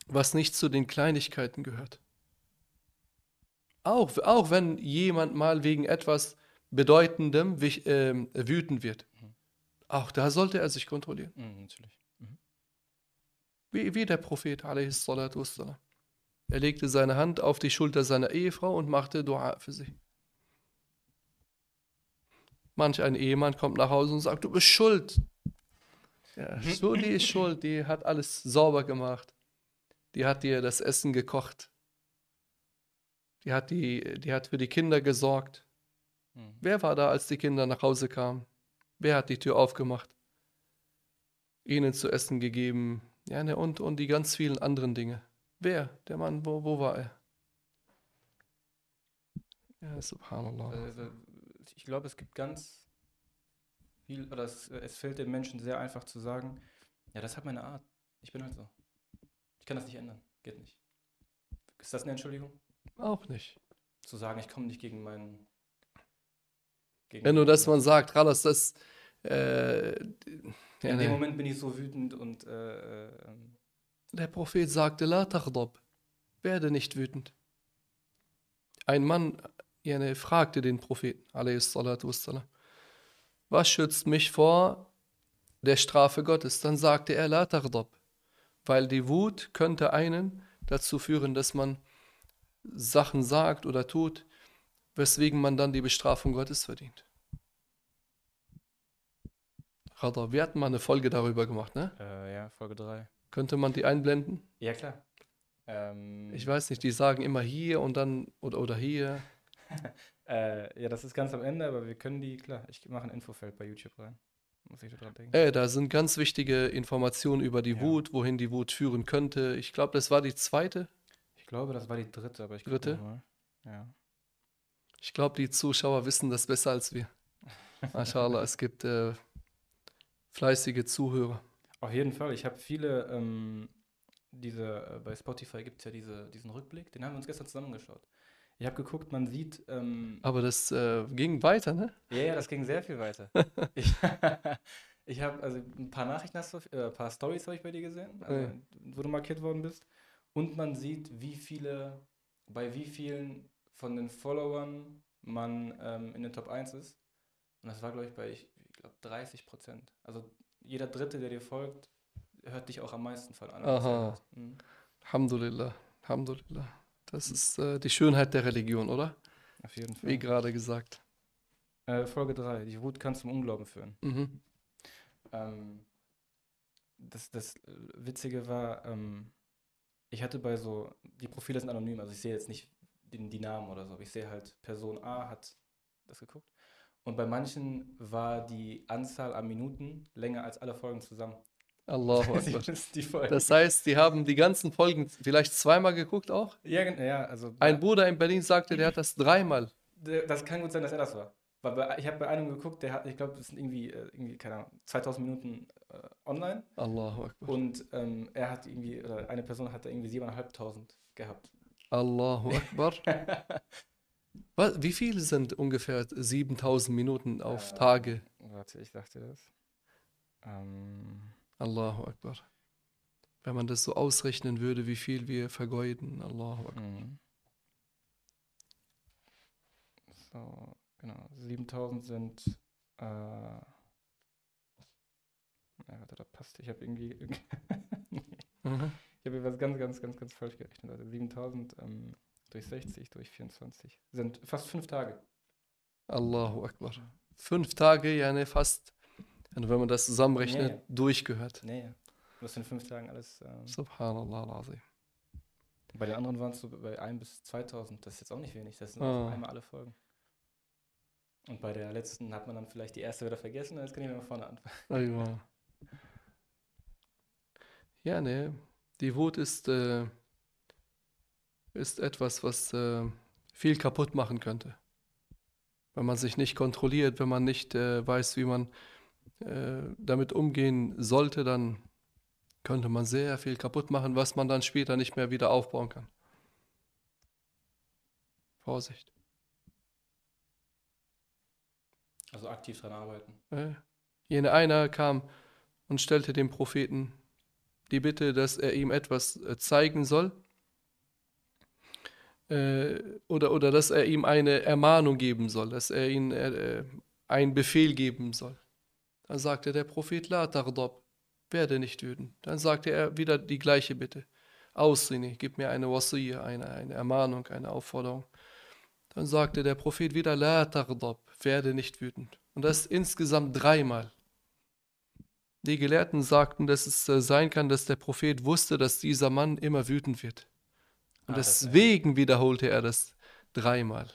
A: was nicht zu den Kleinigkeiten gehört. Auch, auch wenn jemand mal wegen etwas Bedeutendem wich- ähm, wütend wird.
B: Mhm.
A: Auch da sollte er sich kontrollieren.
B: Mhm, natürlich. Mhm.
A: Wie, wie der Prophet, a.s. Er legte seine Hand auf die Schulter seiner Ehefrau und machte Dua für sie. Manch ein Ehemann kommt nach Hause und sagt, du bist schuld. Ja, so, die ist schuld, die hat alles sauber gemacht. Die hat dir das Essen gekocht. Die hat, die, die hat für die Kinder gesorgt.
B: Mhm.
A: Wer war da, als die Kinder nach Hause kamen? Wer hat die Tür aufgemacht? Ihnen zu essen gegeben. Ja, ne, und, und die ganz vielen anderen Dinge. Wer? Der Mann, wo, wo war er? Ja, subhanallah.
B: Also, ich glaube, es gibt ganz viel, oder es, es fällt den Menschen sehr einfach zu sagen, ja, das hat meine Art. Ich bin halt so. Ich kann das nicht ändern. Geht nicht. Ist das eine Entschuldigung?
A: Auch nicht.
B: Zu sagen, ich komme nicht gegen meinen. Gegen
A: Ja, nur, dass man sagt, Ralas, das. Äh, ja,
B: In dem Moment bin ich so wütend und äh, äh,
A: Der Prophet sagte, La taghdab, werde nicht wütend. Ein Mann ja, ne, fragte den Propheten, a.s. wassalam, was schützt mich vor der Strafe Gottes? Dann sagte er, La taghdab, weil die Wut könnte einen dazu führen, dass man Sachen sagt oder tut, weswegen man dann die Bestrafung Gottes verdient. Ghadab, Wir hatten mal eine Folge darüber gemacht, ne?
B: äh, ja, Folge 3.
A: Könnte man die einblenden?
B: Ja, klar. Ähm,
A: Ich weiß nicht, die sagen immer hier und dann oder, oder hier.
B: Äh, ja, das ist ganz am Ende, aber wir können die, klar, ich mache ein Infofeld bei YouTube rein. Muss ich dran denken.
A: Äh, da sind ganz wichtige Informationen über die
B: Ja.
A: Wut, wohin die Wut führen könnte. Ich glaube, das war die zweite.
B: Ich glaube, das war die dritte, aber ich
A: Dritte?
B: Mal. Ja.
A: Ich glaube, die Zuschauer wissen das besser als wir. Mashallah, es gibt äh, fleißige Zuhörer.
B: Auf jeden Fall, ich habe viele, ähm, diese, äh, bei Spotify gibt es ja diese, diesen Rückblick, den haben wir uns gestern zusammengeschaut. Ich habe geguckt, man sieht, ähm,
A: Aber das äh, ging weiter, ne?
B: ja, ja, das ging sehr viel weiter. ich ich habe, also ein paar Nachrichten hast du, äh, ein paar Stories habe ich bei dir gesehen, also,
A: Ja.
B: wo du markiert worden bist. Und man sieht, wie viele, bei wie vielen von den Followern man ähm, in den Top 1 ist. Und das war, glaube ich, bei, ich, ich glaube, 30 Prozent. Also jeder Dritte, der dir folgt, hört dich auch am meisten von an.
A: Aha.
B: Mhm.
A: Alhamdulillah, Alhamdulillah. Das ist äh, die Schönheit der Religion, oder?
B: Auf jeden Fall.
A: Wie gerade gesagt.
B: Äh, Folge 3. Die Wut kann zum Unglauben führen.
A: Mhm.
B: Ähm, das, das Witzige war, ähm, ich hatte bei so, die Profile sind anonym, also ich sehe jetzt nicht die, die Namen oder so, aber ich sehe halt, Person A hat das geguckt. Und bei manchen war die Anzahl an Minuten länger als alle Folgen zusammen.
A: Allahu Akbar. Das heißt, die haben die ganzen Folgen vielleicht zweimal geguckt auch?
B: ja, ja, also
A: Ein Bruder in Berlin sagte, der hat das dreimal.
B: Das kann gut sein, dass er das war. Weil ich habe bei einem geguckt, der hat, ich glaube, das sind irgendwie, äh, irgendwie, keine Ahnung, 2000 Minuten äh, online.
A: Allahu Akbar.
B: Und ähm, er hat irgendwie, oder eine Person hat da irgendwie 7.500 gehabt.
A: Allahu Akbar. Was, wie viele sind ungefähr 7000 Minuten auf
B: Äh,
A: Tage?
B: Warte, ich dachte das. Ähm,
A: Allahu Akbar. Wenn man das so ausrechnen würde, wie viel wir vergeuden. Allahu Akbar.
B: mhm. so, genau. 7000 sind. Äh, ja, warte, das passt. Ich habe irgendwie.
A: Mhm.
B: Ich habe was ganz, ganz, ganz, ganz falsch gerechnet. Also 7000 ähm, durch 60 durch 24 sind fast fünf Tage.
A: Allahu Akbar. Fünf Tage, ja, ne, fast, also wenn man das zusammenrechnet,
B: Ja, ja.
A: durchgehört.
B: Nee, ja. Das sind fünf Tagen alles. Ähm,
A: Subhanallah al-Azim.
B: Bei den anderen waren es so bei 1 bis 2000. Das ist jetzt auch nicht wenig. Das sind auch einmal alle Folgen. Und bei der letzten hat man dann vielleicht die erste wieder vergessen. und Jetzt kann ich wieder vorne anfangen.
A: Aywa. Ja, ne, die Wut ist, äh, ist etwas, was äh, viel kaputt machen könnte. Wenn man sich nicht kontrolliert, wenn man nicht äh, weiß, wie man äh, damit umgehen sollte, dann könnte man sehr viel kaputt machen, was man dann später nicht mehr wieder aufbauen kann. Vorsicht.
B: Also aktiv dran arbeiten.
A: Äh, Jene einer kam und stellte dem Propheten die Bitte, dass er ihm etwas äh, zeigen soll äh, oder, oder dass er ihm eine Ermahnung geben soll, dass er ihm äh, einen Befehl geben soll. Dann sagte der Prophet, La taghdab, werde nicht wütend. Dann sagte er wieder die gleiche Bitte. Aussini, gib mir eine Wasiyya, eine, eine Ermahnung, eine Aufforderung. Dann sagte der Prophet wieder, La taghdab, werde nicht wütend. Und das insgesamt dreimal. Die Gelehrten sagten, dass es äh, sein kann, dass der Prophet wusste, dass dieser Mann immer wütend wird. Und
B: Ah,
A: deswegen wiederholte er das dreimal.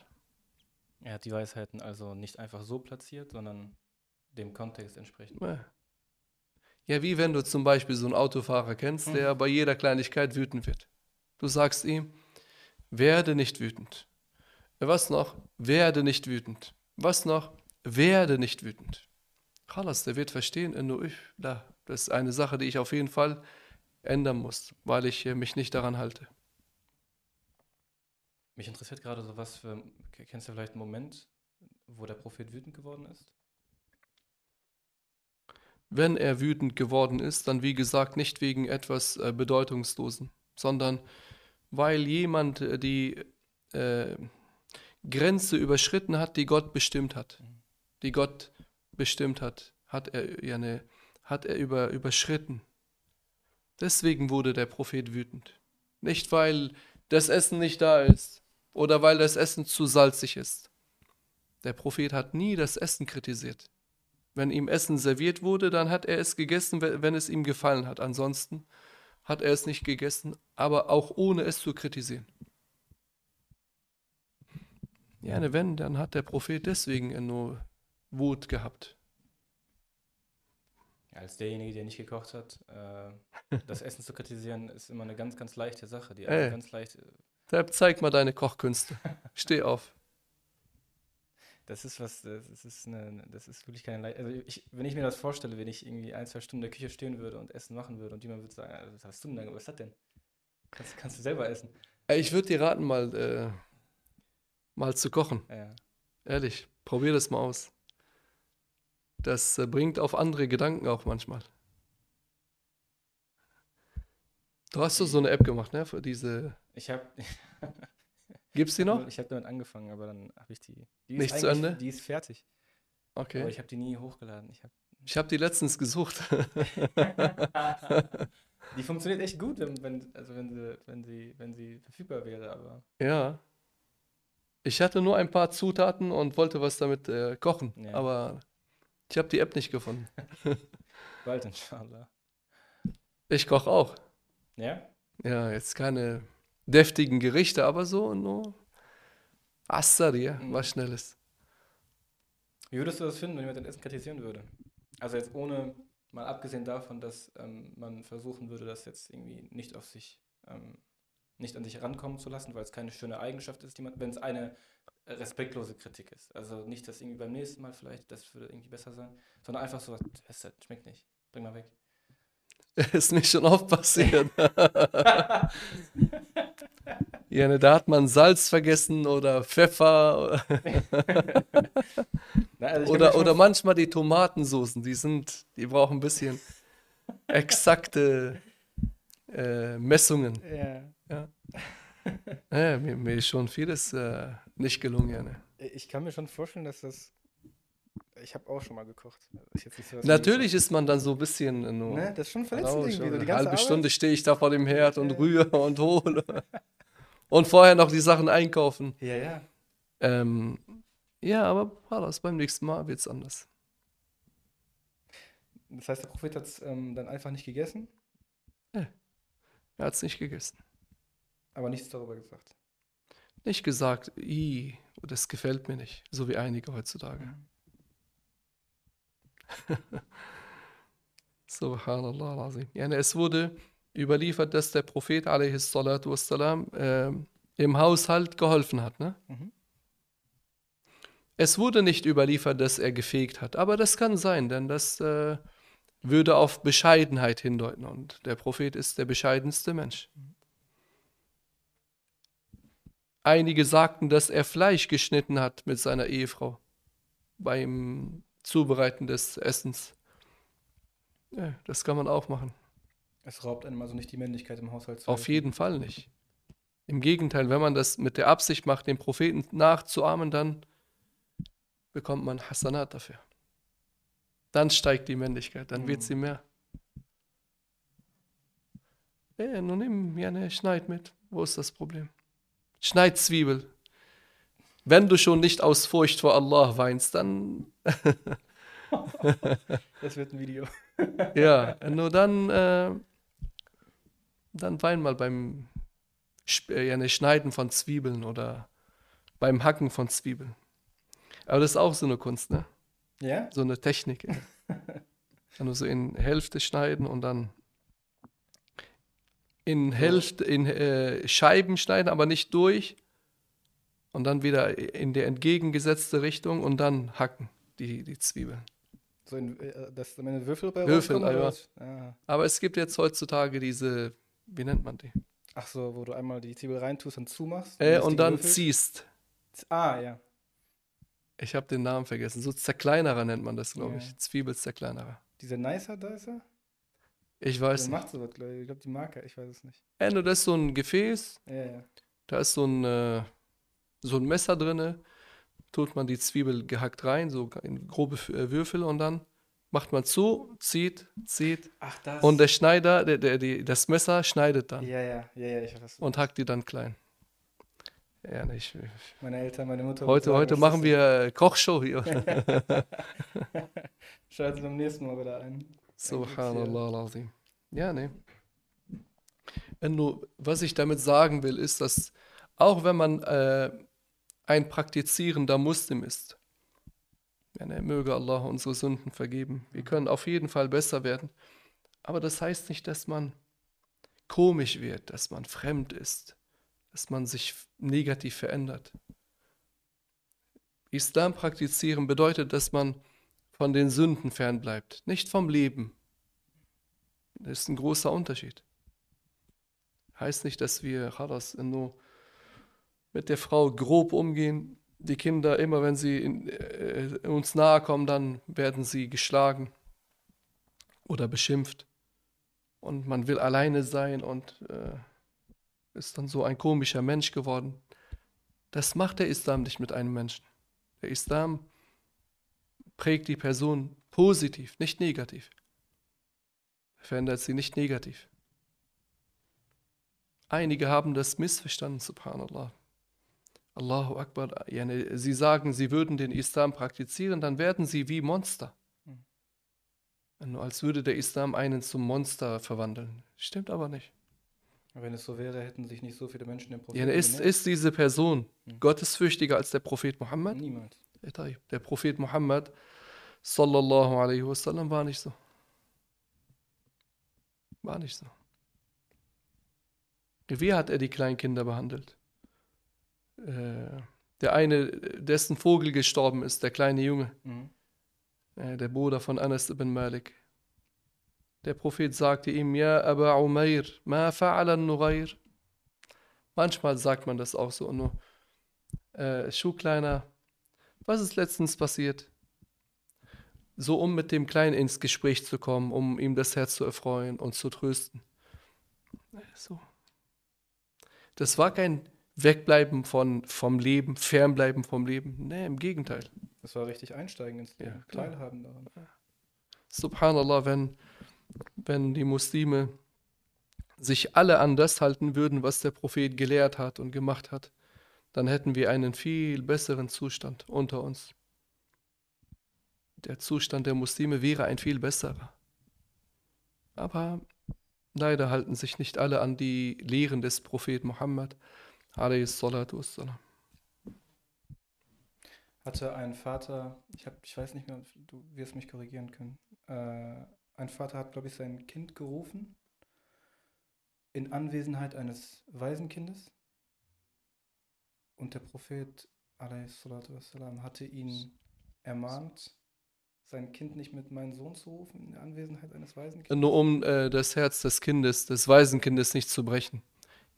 B: Er hat die Weisheiten also nicht einfach so platziert, sondern dem Kontext entsprechend.
A: Ja. Ja, wie wenn du zum Beispiel so einen Autofahrer kennst, der bei jeder Kleinigkeit wütend wird. Du sagst ihm, werde nicht wütend. Was noch? Werde nicht wütend. Was noch? Werde nicht wütend. Khalas, der wird verstehen, nur ich, da, das ist eine Sache, die ich auf jeden Fall ändern muss, weil ich äh, mich nicht daran halte.
B: Mich interessiert gerade so was für, kennst du vielleicht einen Moment, wo der Prophet wütend geworden ist?
A: Wenn er wütend geworden ist, dann wie gesagt nicht wegen etwas äh, Bedeutungslosen, sondern weil jemand äh, die äh, Grenze überschritten hat, die Gott bestimmt hat. Die Gott bestimmt hat, hat er, ja, hat er über, überschritten. Deswegen wurde der Prophet wütend. Nicht weil das Essen nicht da ist oder weil das Essen zu salzig ist. Der Prophet hat nie das Essen kritisiert. Wenn ihm Essen serviert wurde, dann hat er es gegessen, we- wenn es ihm gefallen hat. Ansonsten hat er es nicht gegessen, aber auch ohne es zu kritisieren. Ja, ne, wenn, dann hat der Prophet deswegen nur Wut gehabt.
B: Als derjenige, der nicht gekocht hat, äh, das Essen zu kritisieren, ist immer eine ganz, ganz leichte Sache, die
A: Ey.
B: ganz leicht.
A: Deshalb zeig mal deine Kochkünste. Steh auf.
B: Das ist was, das ist eine, das ist wirklich keine leichte. Also ich, wenn ich mir das vorstelle, wenn ich irgendwie ein, zwei Stunden in der Küche stehen würde und Essen machen würde und jemand würde sagen, "Ah, was hast du denn da, was ist das denn? Kannst, kannst du selber essen?
A: Ey, Ich würde dir raten, mal, äh, mal zu kochen.
B: Ja.
A: Ehrlich, probier das mal aus. Das äh, bringt auf andere Gedanken auch manchmal. Du hast doch so eine App gemacht, ne? Für diese.
B: Ich habe
A: Gibt's die noch?
B: Ich habe damit angefangen, aber dann habe ich die. die
A: Nicht zu Ende?
B: Die ist fertig. Aber
A: Okay.
B: ich habe die nie hochgeladen. Ich hab,
A: Ich habe die letztens gesucht.
B: die funktioniert echt gut, wenn, wenn, also wenn sie, wenn sie, wenn sie verfügbar wäre, aber
A: ja. Ich hatte nur ein paar Zutaten und wollte was damit äh, kochen,
B: Ja.
A: aber ich habe die App nicht gefunden.
B: bald inshallah.
A: Ich koche auch.
B: Ja?
A: Ja, jetzt keine deftigen Gerichte, aber so nur Assaria,
B: Mhm.
A: was Schnelles.
B: Wie würdest du das finden, wenn jemand dein Essen kritisieren würde? Also jetzt ohne, mal abgesehen davon, dass ähm, man versuchen würde, das jetzt irgendwie nicht auf sich, ähm, nicht an sich herankommen zu lassen, weil es keine schöne Eigenschaft ist, die man, wenn es eine respektlose Kritik ist. Also nicht, dass irgendwie beim nächsten Mal vielleicht, das würde irgendwie besser sein, sondern einfach so, das schmeckt nicht, bring mal weg.
A: Ist mir schon oft passiert. ja, ne, da hat man Salz vergessen oder Pfeffer. Na, also oder, oder manchmal die Tomatensoßen, die sind, die brauchen ein bisschen exakte äh, Messungen. Ja. ja. ja mir, mir, ist schon vieles äh, nicht gelungen. Ja, ne?
B: Ich kann mir schon vorstellen, dass das ich habe auch schon mal gekocht.
A: So, Natürlich ist man dann so ein bisschen. Äh,
B: ne, das ist schon verletzend
A: irgendwie. So eine halbe Arbeit. Stunde stehe ich da vor dem Herd und rühre und hole. und vorher noch die Sachen einkaufen.
B: Ja, ja.
A: Ähm, ja, aber das beim nächsten Mal wird es anders.
B: Das heißt, der Prophet hat es ähm, dann einfach nicht gegessen?
A: Nee. Er hat es nicht gegessen.
B: Aber nichts darüber gesagt.
A: Nicht gesagt, das gefällt mir nicht, so wie einige heutzutage. Mhm. Subhanallah azim. Yani es wurde überliefert, dass der Prophet wassalam, äh, im Haushalt geholfen hat. Ne? Mhm. Es wurde nicht überliefert, dass er gefegt hat, aber das kann sein, denn das äh, würde auf Bescheidenheit hindeuten und der Prophet ist der bescheidenste Mensch. Einige sagten, dass er Fleisch geschnitten hat mit seiner Ehefrau beim Zubereiten des Essens. Ja, das kann man auch machen.
B: Es raubt einem also nicht die Männlichkeit im Haushalt.
A: Auf jeden Fall nicht. Im Gegenteil, wenn man das mit der Absicht macht, den Propheten nachzuahmen, dann bekommt man Hasanat dafür. Dann steigt die Männlichkeit, dann mhm. wird sie mehr. Ja, nun nimm, ja, ne, schneid mit. Wo ist das Problem? Schneid Zwiebel. Wenn du schon nicht aus Furcht vor Allah weinst, dann.
B: das wird ein Video.
A: ja, nur dann, äh, dann wein mal beim äh, ja, Schneiden von Zwiebeln oder beim Hacken von Zwiebeln. Aber das ist auch so eine Kunst, ne?
B: Ja?
A: So eine Technik. Nur so in Hälfte schneiden und dann in Hälfte, in äh, Scheiben schneiden, aber nicht durch, und dann wieder in die entgegengesetzte Richtung und dann hacken die, die Zwiebeln.
B: So in, äh, das am Ende Würfel bei
A: Würfel, aber, ah. aber es gibt jetzt heutzutage diese, wie nennt man die?
B: Ach so, wo du einmal die Zwiebel reintust und zumachst.
A: Äh, und dann Würfel. ziehst.
B: Ah, ja.
A: Ich habe den Namen vergessen. So Zerkleinerer nennt man das, glaube ja. ich. Zwiebelzerkleinerer.
B: Dieser Nicer Dicer?
A: Ich weiß
B: Der nicht. macht sowas, glaube ich. Ich glaube, die Marke, ich weiß es nicht.
A: Äh, nur das ist so ein Gefäß.
B: Ja, ja.
A: Da ist so ein, äh, so ein Messer drin, tut man die Zwiebel gehackt rein, so in grobe äh, Würfel und dann macht man zu, zieht, zieht.
B: Ach, das.
A: Und der Schneider, der, der, die, das Messer schneidet dann.
B: Ja, ja, ja, ja, ich weiß.
A: Und hackt die dann klein. Ja, nicht.
B: Meine Eltern, meine Mutter.
A: Heute, sagen, heute machen wir Kochshow hier.
B: Schaltet beim nächsten Mal wieder ein.
A: Subhanallah lazim. Ja, ne. Nur, was ich damit sagen will, ist, dass auch wenn man äh, ein praktizierender Muslim ist. Ja, ne, möge Allah unsere Sünden vergeben. Wir können auf jeden Fall besser werden. Aber das heißt nicht, dass man komisch wird, dass man fremd ist, dass man sich negativ verändert. Islam praktizieren bedeutet, dass man von den Sünden fernbleibt, nicht vom Leben. Das ist ein großer Unterschied. Heißt nicht, dass wir nur mit der Frau grob umgehen. Die Kinder, immer wenn sie in, äh, uns nahe kommen, dann werden sie geschlagen oder beschimpft. Und man will alleine sein und äh, ist dann so ein komischer Mensch geworden. Das macht der Islam nicht mit einem Menschen. Der Islam prägt die Person positiv, nicht negativ. Verändert sie nicht negativ. Einige haben das missverstanden, subhanallah. Allahu Akbar, sie sagen, sie würden den Islam praktizieren, dann werden sie wie Monster. Hm. Als würde der Islam einen zum Monster verwandeln. Stimmt aber nicht.
B: Wenn es so wäre, hätten sich nicht so viele Menschen den
A: Propheten ja, ist, ist diese Person hm. gottesfürchtiger als der Prophet Muhammad?
B: Niemals.
A: Der Prophet Muhammad sallallahu alaihi wasallam war nicht so. War nicht so. Wie hat er die Kleinkinder behandelt? Äh, der eine, dessen Vogel gestorben ist, der kleine Junge, mhm. äh, der Bruder von Anas ibn Malik. Der Prophet sagte ihm, Ja, Aba Umair, ma fa'ala Nughair. Manchmal sagt man das auch so nur. Äh, Schuhkleiner, was ist letztens passiert? So, um mit dem Kleinen ins Gespräch zu kommen, um ihm das Herz zu erfreuen und zu trösten. So. Das war kein Wegbleiben von, vom Leben, Fernbleiben vom Leben. Nee, im Gegenteil.
B: Das war richtig einsteigen ins Leben, ja, teilhaben daran.
A: Subhanallah, wenn, wenn die Muslime sich alle an das halten würden, was der Prophet gelehrt hat und gemacht hat, dann hätten wir einen viel besseren Zustand unter uns. Der Zustand der Muslime wäre ein viel besserer. Aber leider halten sich nicht alle an die Lehren des Propheten Muhammad.
B: Hatte ein Vater, ich, hab, ich weiß nicht mehr, du wirst mich korrigieren können. Äh, ein Vater hat, glaube ich, sein Kind gerufen in Anwesenheit eines Waisenkindes. Und der Prophet wassalam, hatte ihn ermahnt, sein Kind nicht mit meinem Sohn zu rufen in der Anwesenheit eines Waisenkindes.
A: Nur um äh, das Herz des Kindes, des Waisenkindes nicht zu brechen.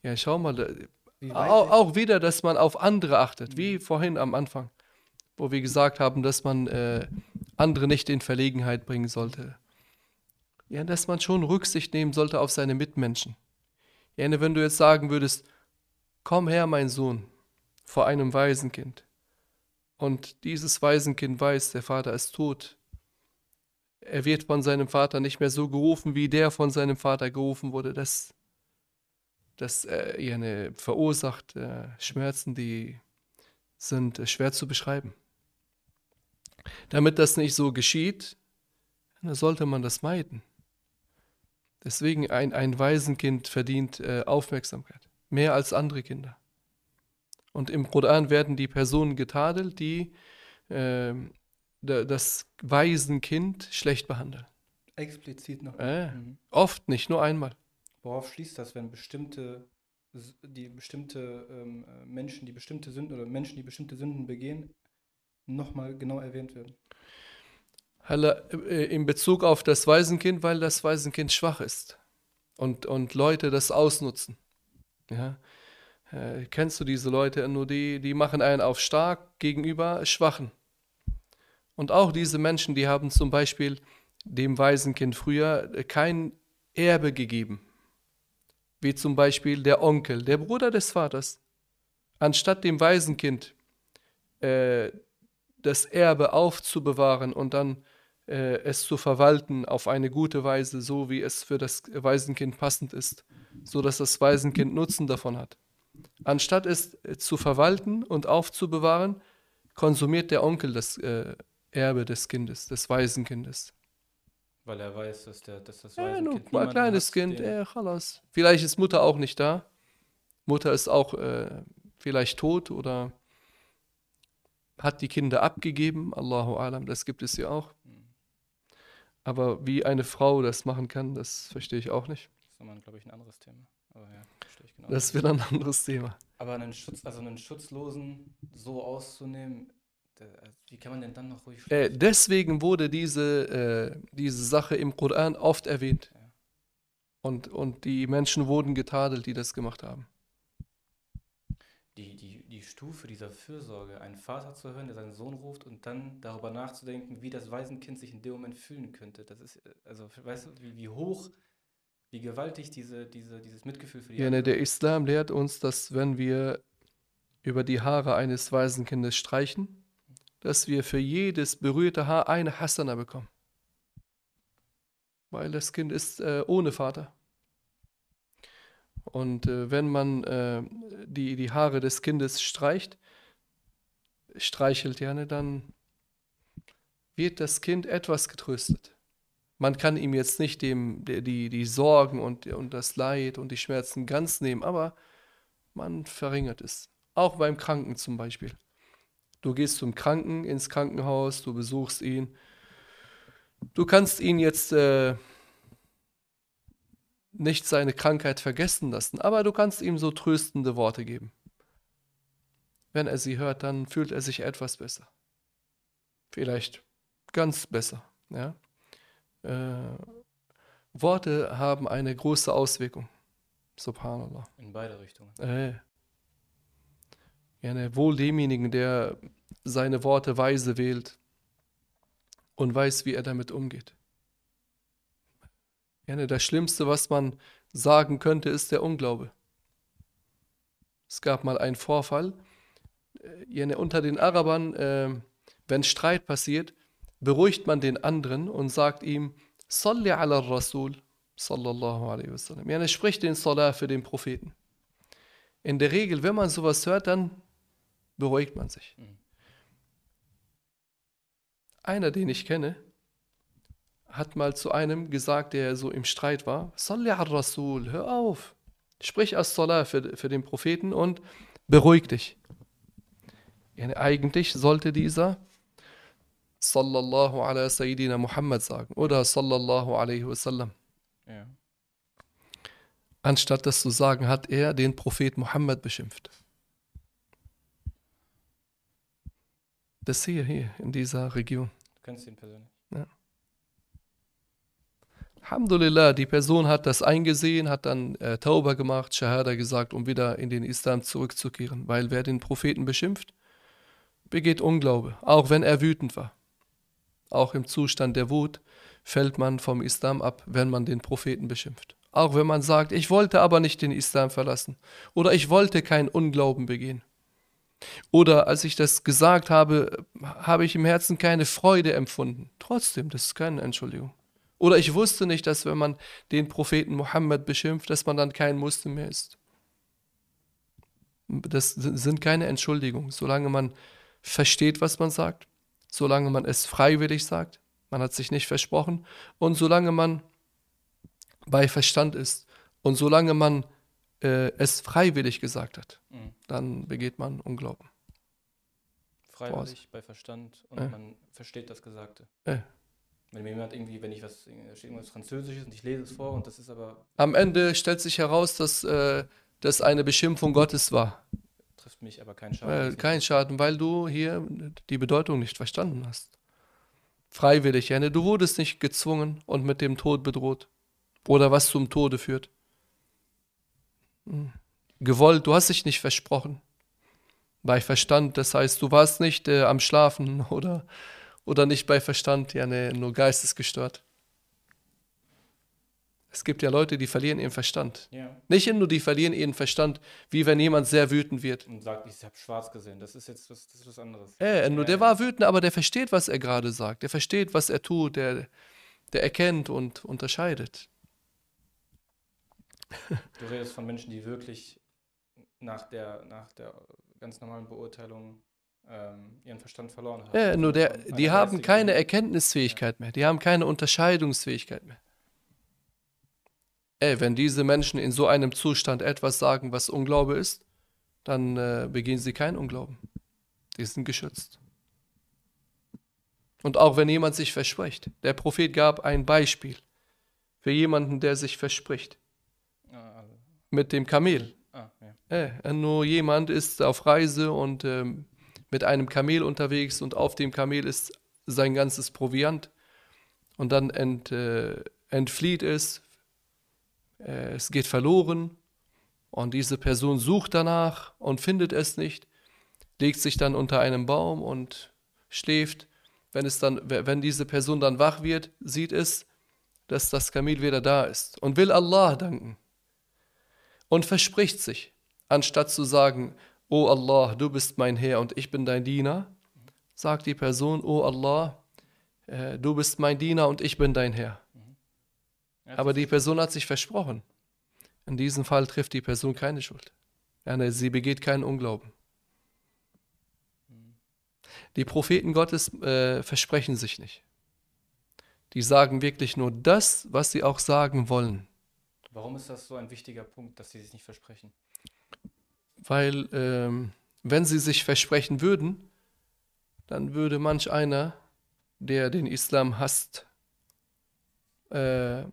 A: Ja, schau mal, auch, auch, wieder, dass man auf andere achtet, mhm. wie vorhin am Anfang, wo wir gesagt haben, dass man äh, andere nicht in Verlegenheit bringen sollte. Ja, dass man schon Rücksicht nehmen sollte auf seine Mitmenschen. Ja, wenn du jetzt sagen würdest, komm her, mein Sohn, vor einem Waisenkind, und dieses Waisenkind weiß, der Vater ist tot, er wird von seinem Vater nicht mehr so gerufen, wie der von seinem Vater gerufen wurde, das das äh, eine verursacht äh, Schmerzen, die sind äh, schwer zu beschreiben. Damit das nicht so geschieht, sollte man das meiden. Deswegen ein, ein Waisenkind verdient äh, Aufmerksamkeit, mehr als andere Kinder. Und im Koran werden die Personen getadelt, die äh, das Waisenkind schlecht behandeln.
B: Explizit noch.
A: Äh, mhm. Oft, nicht nur einmal.
B: Worauf schließt das, wenn bestimmte, die bestimmte ähm, äh, Menschen, die bestimmte Sünden oder Menschen, die bestimmte Sünden begehen, nochmal genau erwähnt werden?
A: Äh, in Bezug auf das Waisenkind, weil das Waisenkind schwach ist und, und Leute das ausnutzen. Ja? Äh, kennst du diese Leute? Nur die, die machen einen auf stark gegenüber Schwachen. Und auch diese Menschen, die haben zum Beispiel dem Waisenkind früher kein Erbe gegeben wie zum Beispiel der Onkel, der Bruder des Vaters, anstatt dem Waisenkind äh, das Erbe aufzubewahren und dann äh, es zu verwalten auf eine gute Weise, so wie es für das Waisenkind passend ist, so dass das Waisenkind Nutzen davon hat. Anstatt es äh, zu verwalten und aufzubewahren, konsumiert der Onkel das äh, Erbe des Kindes, des Waisenkindes.
B: Weil er weiß, dass, der, dass das
A: ja, nur ein kleines Kind, äh, chalas. Vielleicht ist Mutter auch nicht da. Mutter ist auch äh, vielleicht tot oder hat die Kinder abgegeben. Allahu alam, das gibt es ja auch. Hm. Aber wie eine Frau das machen kann, das verstehe ich auch nicht.
B: Das ist glaube ich, ein anderes Thema. Aber ja,
A: verstehe ich genau. Das wird ein anderes Thema.
B: Aber einen Schutz, also einen Schutzlosen so auszunehmen, also wie kann man denn dann noch ruhig
A: äh, Deswegen wurde diese, äh, diese Sache im Koran oft erwähnt. Ja. Und, und die Menschen wurden getadelt, die das gemacht haben.
B: Die, die, die Stufe dieser Fürsorge, einen Vater zu hören, der seinen Sohn ruft und dann darüber nachzudenken, wie das Waisenkind sich in dem Moment fühlen könnte. Das ist, äh, also, weißt du, wie, wie hoch, wie gewaltig diese, diese, dieses Mitgefühl für die
A: Ja, ne, der Islam lehrt uns, dass wenn wir über die Haare eines Waisenkindes streichen, dass wir für jedes berührte Haar eine Hasana bekommen. Weil das Kind ist äh, ohne Vater. Und äh, wenn man äh, die, die Haare des Kindes streicht, streichelt gerne, dann wird das Kind etwas getröstet. Man kann ihm jetzt nicht dem, die, die Sorgen und, und das Leid und die Schmerzen ganz nehmen, aber man verringert es. Auch beim Kranken zum Beispiel Du gehst zum Kranken ins Krankenhaus, du besuchst ihn. Du kannst ihn jetzt äh, nicht seine Krankheit vergessen lassen, aber du kannst ihm so tröstende Worte geben. Wenn er sie hört, dann fühlt er sich etwas besser. Vielleicht ganz besser. Ja? Äh, Worte haben eine große Auswirkung. Subhanallah.
B: In beide Richtungen.
A: Äh. Ja, ne, wohl demjenigen, der seine Worte weise wählt und weiß, wie er damit umgeht. Ja, ne, das Schlimmste, was man sagen könnte, ist der Unglaube. Es gab mal einen Vorfall. Äh, ja, ne, unter den Arabern, äh, wenn Streit passiert, beruhigt man den anderen und sagt ihm, Salli ala Rasul, sallallahu alaihi wasallam. Ja, er spricht den Salah für den Propheten. In der Regel, wenn man sowas hört, dann beruhigt man sich. Mhm. Einer, den ich kenne, hat mal zu einem gesagt, der so im Streit war, Salli al Rasul, hör auf, sprich as-Salah für, für den Propheten und beruhig dich. Ja, eigentlich sollte dieser Sallallahu ala Sayyidina Muhammad sagen oder Sallallahu alaihi wasallam. Ja. Anstatt das zu sagen, hat er den Prophet Muhammad beschimpft. Das hier, hier, in dieser Region.
B: Du kennst ihn persönlich.
A: Ja. Alhamdulillah, die Person hat das eingesehen, hat dann äh, Tauba gemacht, Shahada gesagt, um wieder in den Islam zurückzukehren. Weil wer den Propheten beschimpft, begeht Unglaube, auch wenn er wütend war. Auch im Zustand der Wut fällt man vom Islam ab, wenn man den Propheten beschimpft. Auch wenn man sagt, ich wollte aber nicht den Islam verlassen oder ich wollte keinen Unglauben begehen. Oder als ich das gesagt habe, habe ich im Herzen keine Freude empfunden. Trotzdem, das ist keine Entschuldigung. Oder ich wusste nicht, dass wenn man den Propheten Mohammed beschimpft, dass man dann kein Muslim mehr ist. Das sind keine Entschuldigungen, solange man versteht, was man sagt solange man es freiwillig sagt, man hat sich nicht versprochen, und solange man bei Verstand ist und solange man äh, es freiwillig gesagt hat, mhm. dann begeht man Unglauben.
B: Freiwillig, Boah. bei Verstand und äh. man versteht das Gesagte. Äh. Wenn mir jemand irgendwie, wenn ich was, steht irgendwas Französisches und ich lese es vor und das ist aber.
A: Am Ende stellt sich heraus, dass äh, das eine Beschimpfung Gottes war
B: trifft mich aber kein Schaden.
A: Äh, kein Schaden, weil du hier die Bedeutung nicht verstanden hast. Freiwillig, ja. Ne? Du wurdest nicht gezwungen und mit dem Tod bedroht. Oder was zum Tode führt. Hm. Gewollt, du hast dich nicht versprochen. Bei Verstand, das heißt, du warst nicht äh, am Schlafen oder, oder nicht bei Verstand, ja, ne, nur geistesgestört. Es gibt ja Leute, die verlieren ihren Verstand. Ja. Nicht nur die verlieren ihren Verstand, wie wenn jemand sehr wütend wird.
B: Und sagt, ich habe schwarz gesehen. Das ist jetzt was, das ist was anderes.
A: Äh, nur der war wütend, aber der versteht, was er gerade sagt. Der versteht, was er tut. Der, der erkennt und unterscheidet.
B: Du redest von Menschen, die wirklich nach der, nach der ganz normalen Beurteilung ähm, ihren Verstand verloren haben.
A: Ja, nur der, die haben keine Erkenntnisfähigkeit mehr. Die haben keine Unterscheidungsfähigkeit mehr. Ey, wenn diese Menschen in so einem Zustand etwas sagen, was Unglaube ist, dann äh, begehen sie keinen Unglauben. Die sind geschützt. Und auch wenn jemand sich verspricht, der Prophet gab ein Beispiel für jemanden, der sich verspricht. Ah. Mit dem Kamel. Ah, ja. äh, nur jemand ist auf Reise und ähm, mit einem Kamel unterwegs und auf dem Kamel ist sein ganzes Proviant. Und dann ent, äh, entflieht es, es geht verloren und diese Person sucht danach und findet es nicht, legt sich dann unter einem Baum und schläft. Wenn, es dann, wenn diese Person dann wach wird, sieht es, dass das Kamel wieder da ist und will Allah danken und verspricht sich, anstatt zu sagen, O Allah, du bist mein Herr und ich bin dein Diener, sagt die Person, O Allah, äh, du bist mein Diener und ich bin dein Herr. Aber die Person hat sich versprochen. In diesem Fall trifft die Person keine Schuld. Sie begeht keinen Unglauben. Die Propheten Gottes äh, versprechen sich nicht. Die sagen wirklich nur das, was sie auch sagen wollen.
B: Warum ist das so ein wichtiger Punkt, dass sie sich nicht versprechen?
A: Weil, ähm, wenn sie sich versprechen würden, dann würde manch einer, der den Islam hasst, äh,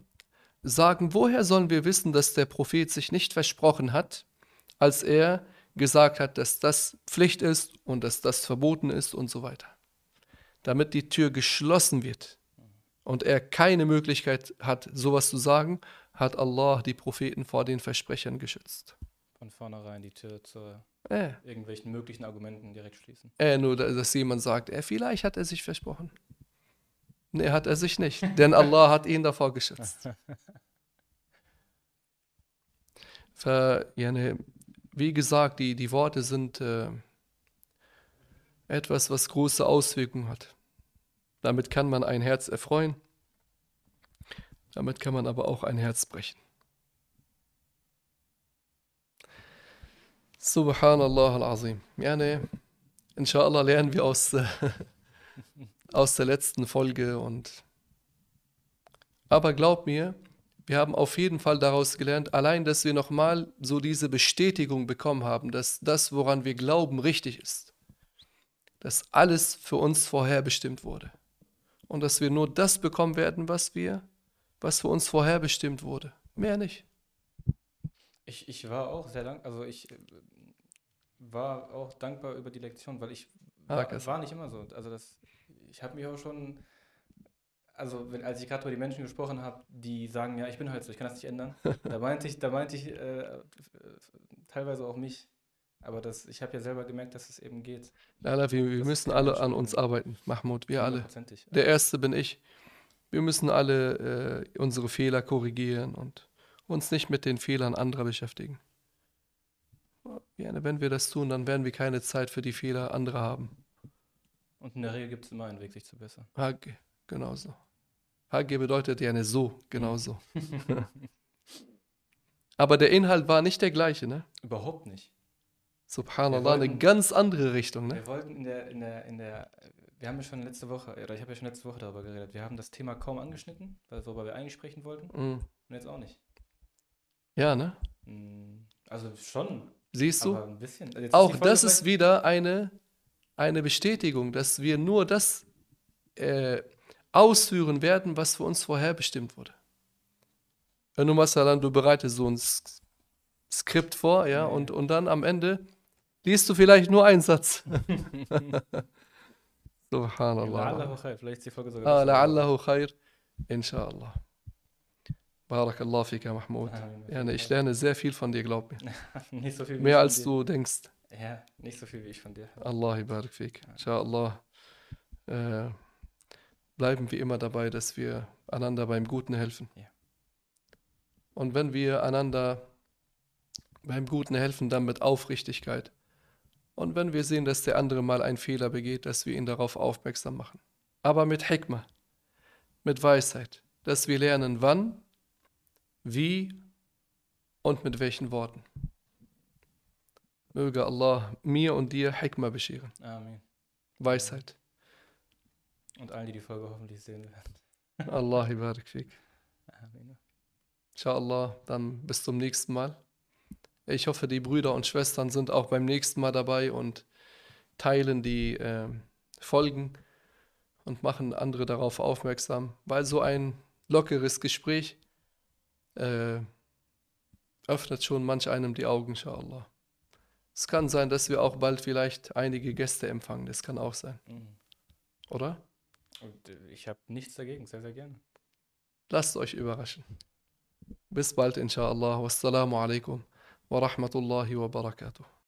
A: sagen, woher sollen wir wissen, dass der Prophet sich nicht versprochen hat, als er gesagt hat, dass das Pflicht ist und dass das verboten ist und so weiter. Damit die Tür geschlossen wird und er keine Möglichkeit hat, sowas zu sagen, hat Allah die Propheten vor den Versprechern geschützt.
B: Von vornherein die Tür zu
A: Äh,
B: irgendwelchen möglichen Argumenten direkt schließen.
A: äh, nur, dass jemand sagt, äh, vielleicht hat er sich versprochen. Nee, hat er sich nicht, denn Allah hat ihn davor geschützt. Wie gesagt, die, die Worte sind äh, etwas, was große Auswirkungen hat. Damit kann man ein Herz erfreuen, damit kann man aber auch ein Herz brechen. Subhanallah al-Azim. Yani, inshallah lernen wir aus, äh, aus der letzten Folge und aber glaub mir, wir haben auf jeden Fall daraus gelernt, allein, dass wir nochmal so diese Bestätigung bekommen haben, dass das, woran wir glauben, richtig ist. Dass alles für uns vorherbestimmt wurde. Und dass wir nur das bekommen werden, was wir, was für uns vorherbestimmt wurde. Mehr nicht.
B: Ich, ich war auch sehr dankbar, also ich äh, war auch dankbar über die Lektion, weil ich war, war nicht immer so. Also das, ich habe mich auch schon, also wenn, als ich gerade über die Menschen gesprochen habe, die sagen, ja, ich bin halt so, ich kann das nicht ändern, da meinte ich, da meinte ich äh, äh, teilweise auch mich. Aber das, ich habe ja selber gemerkt, dass es eben geht.
A: Lala, wir, wir müssen alle an uns arbeiten. Mahmoud, wir alle. Der Erste bin ich. Wir müssen alle äh, unsere Fehler korrigieren und uns nicht mit den Fehlern anderer beschäftigen. Gerne, wenn wir das tun, dann werden wir keine Zeit für die Fehler anderer haben.
B: Und in der Regel gibt es immer einen Weg, sich zu bessern.
A: Hage, genauso. Hage bedeutet ja eine so, genauso. Aber der Inhalt war nicht der gleiche, ne?
B: Überhaupt nicht.
A: Subhanallah, eine
B: wollten-
A: ganz andere Richtung, ne?
B: Wir wollten in der, in der, in der, wir haben ja schon letzte Woche, oder ich habe ja schon letzte Woche darüber geredet, wir haben das Thema kaum angeschnitten, weil- worüber wir eigentlich sprechen wollten,
A: Mm.
B: und jetzt auch nicht.
A: Ja, ne?
B: Mm, Also schon,
A: Siehst du?
B: aber ein bisschen. Also
A: Auch das ist wieder eine, eine Bestätigung, dass wir nur das äh, ausführen werden, was für uns vorherbestimmt wurde. Wenn du Masalan, du bereitest so ein Skript vor, ja, und, und dann am Ende liest du vielleicht nur einen Satz. Subhanallah.
B: Vielleicht ist die Folge sogar.
A: Ah, la'allahu khair. Inshallah. Barakallah fika, Mahmoud. Ja, ne, ich lerne sehr viel von dir, glaub mir.
B: Nicht so viel
A: Mehr als du denkst.
B: Ja, nicht so viel wie ich von dir.
A: Allah barik fik. Inshallah äh, bleiben wir immer dabei, dass wir einander beim Guten helfen.
B: Ja.
A: Und wenn wir einander beim Guten helfen, dann mit Aufrichtigkeit. Und wenn wir sehen, dass der andere mal einen Fehler begeht, dass wir ihn darauf aufmerksam machen. Aber mit Hikmah, mit Weisheit, dass wir lernen, wann, wie und mit welchen Worten. Möge Allah mir und dir Hikmah bescheren.
B: Amen.
A: Weisheit.
B: Und allen, die die Folge hoffentlich sehen werden.
A: Allah barik fik.
B: Amen.
A: Inshallah, dann bis zum nächsten Mal. Ich hoffe, die Brüder und Schwestern sind auch beim nächsten Mal dabei und teilen die ähm, Folgen und machen andere darauf aufmerksam, weil so ein lockeres Gespräch äh, öffnet schon manch einem die Augen, inshallah. Es kann sein, dass wir auch bald vielleicht einige Gäste empfangen. Das kann auch sein,
B: Mhm.
A: oder?
B: Und äh, ich habe nichts dagegen, sehr, sehr gerne.
A: Lasst euch überraschen. Bis bald, inshallah. Wassalamu alaikum wa rahmatullahi wa barakatuh.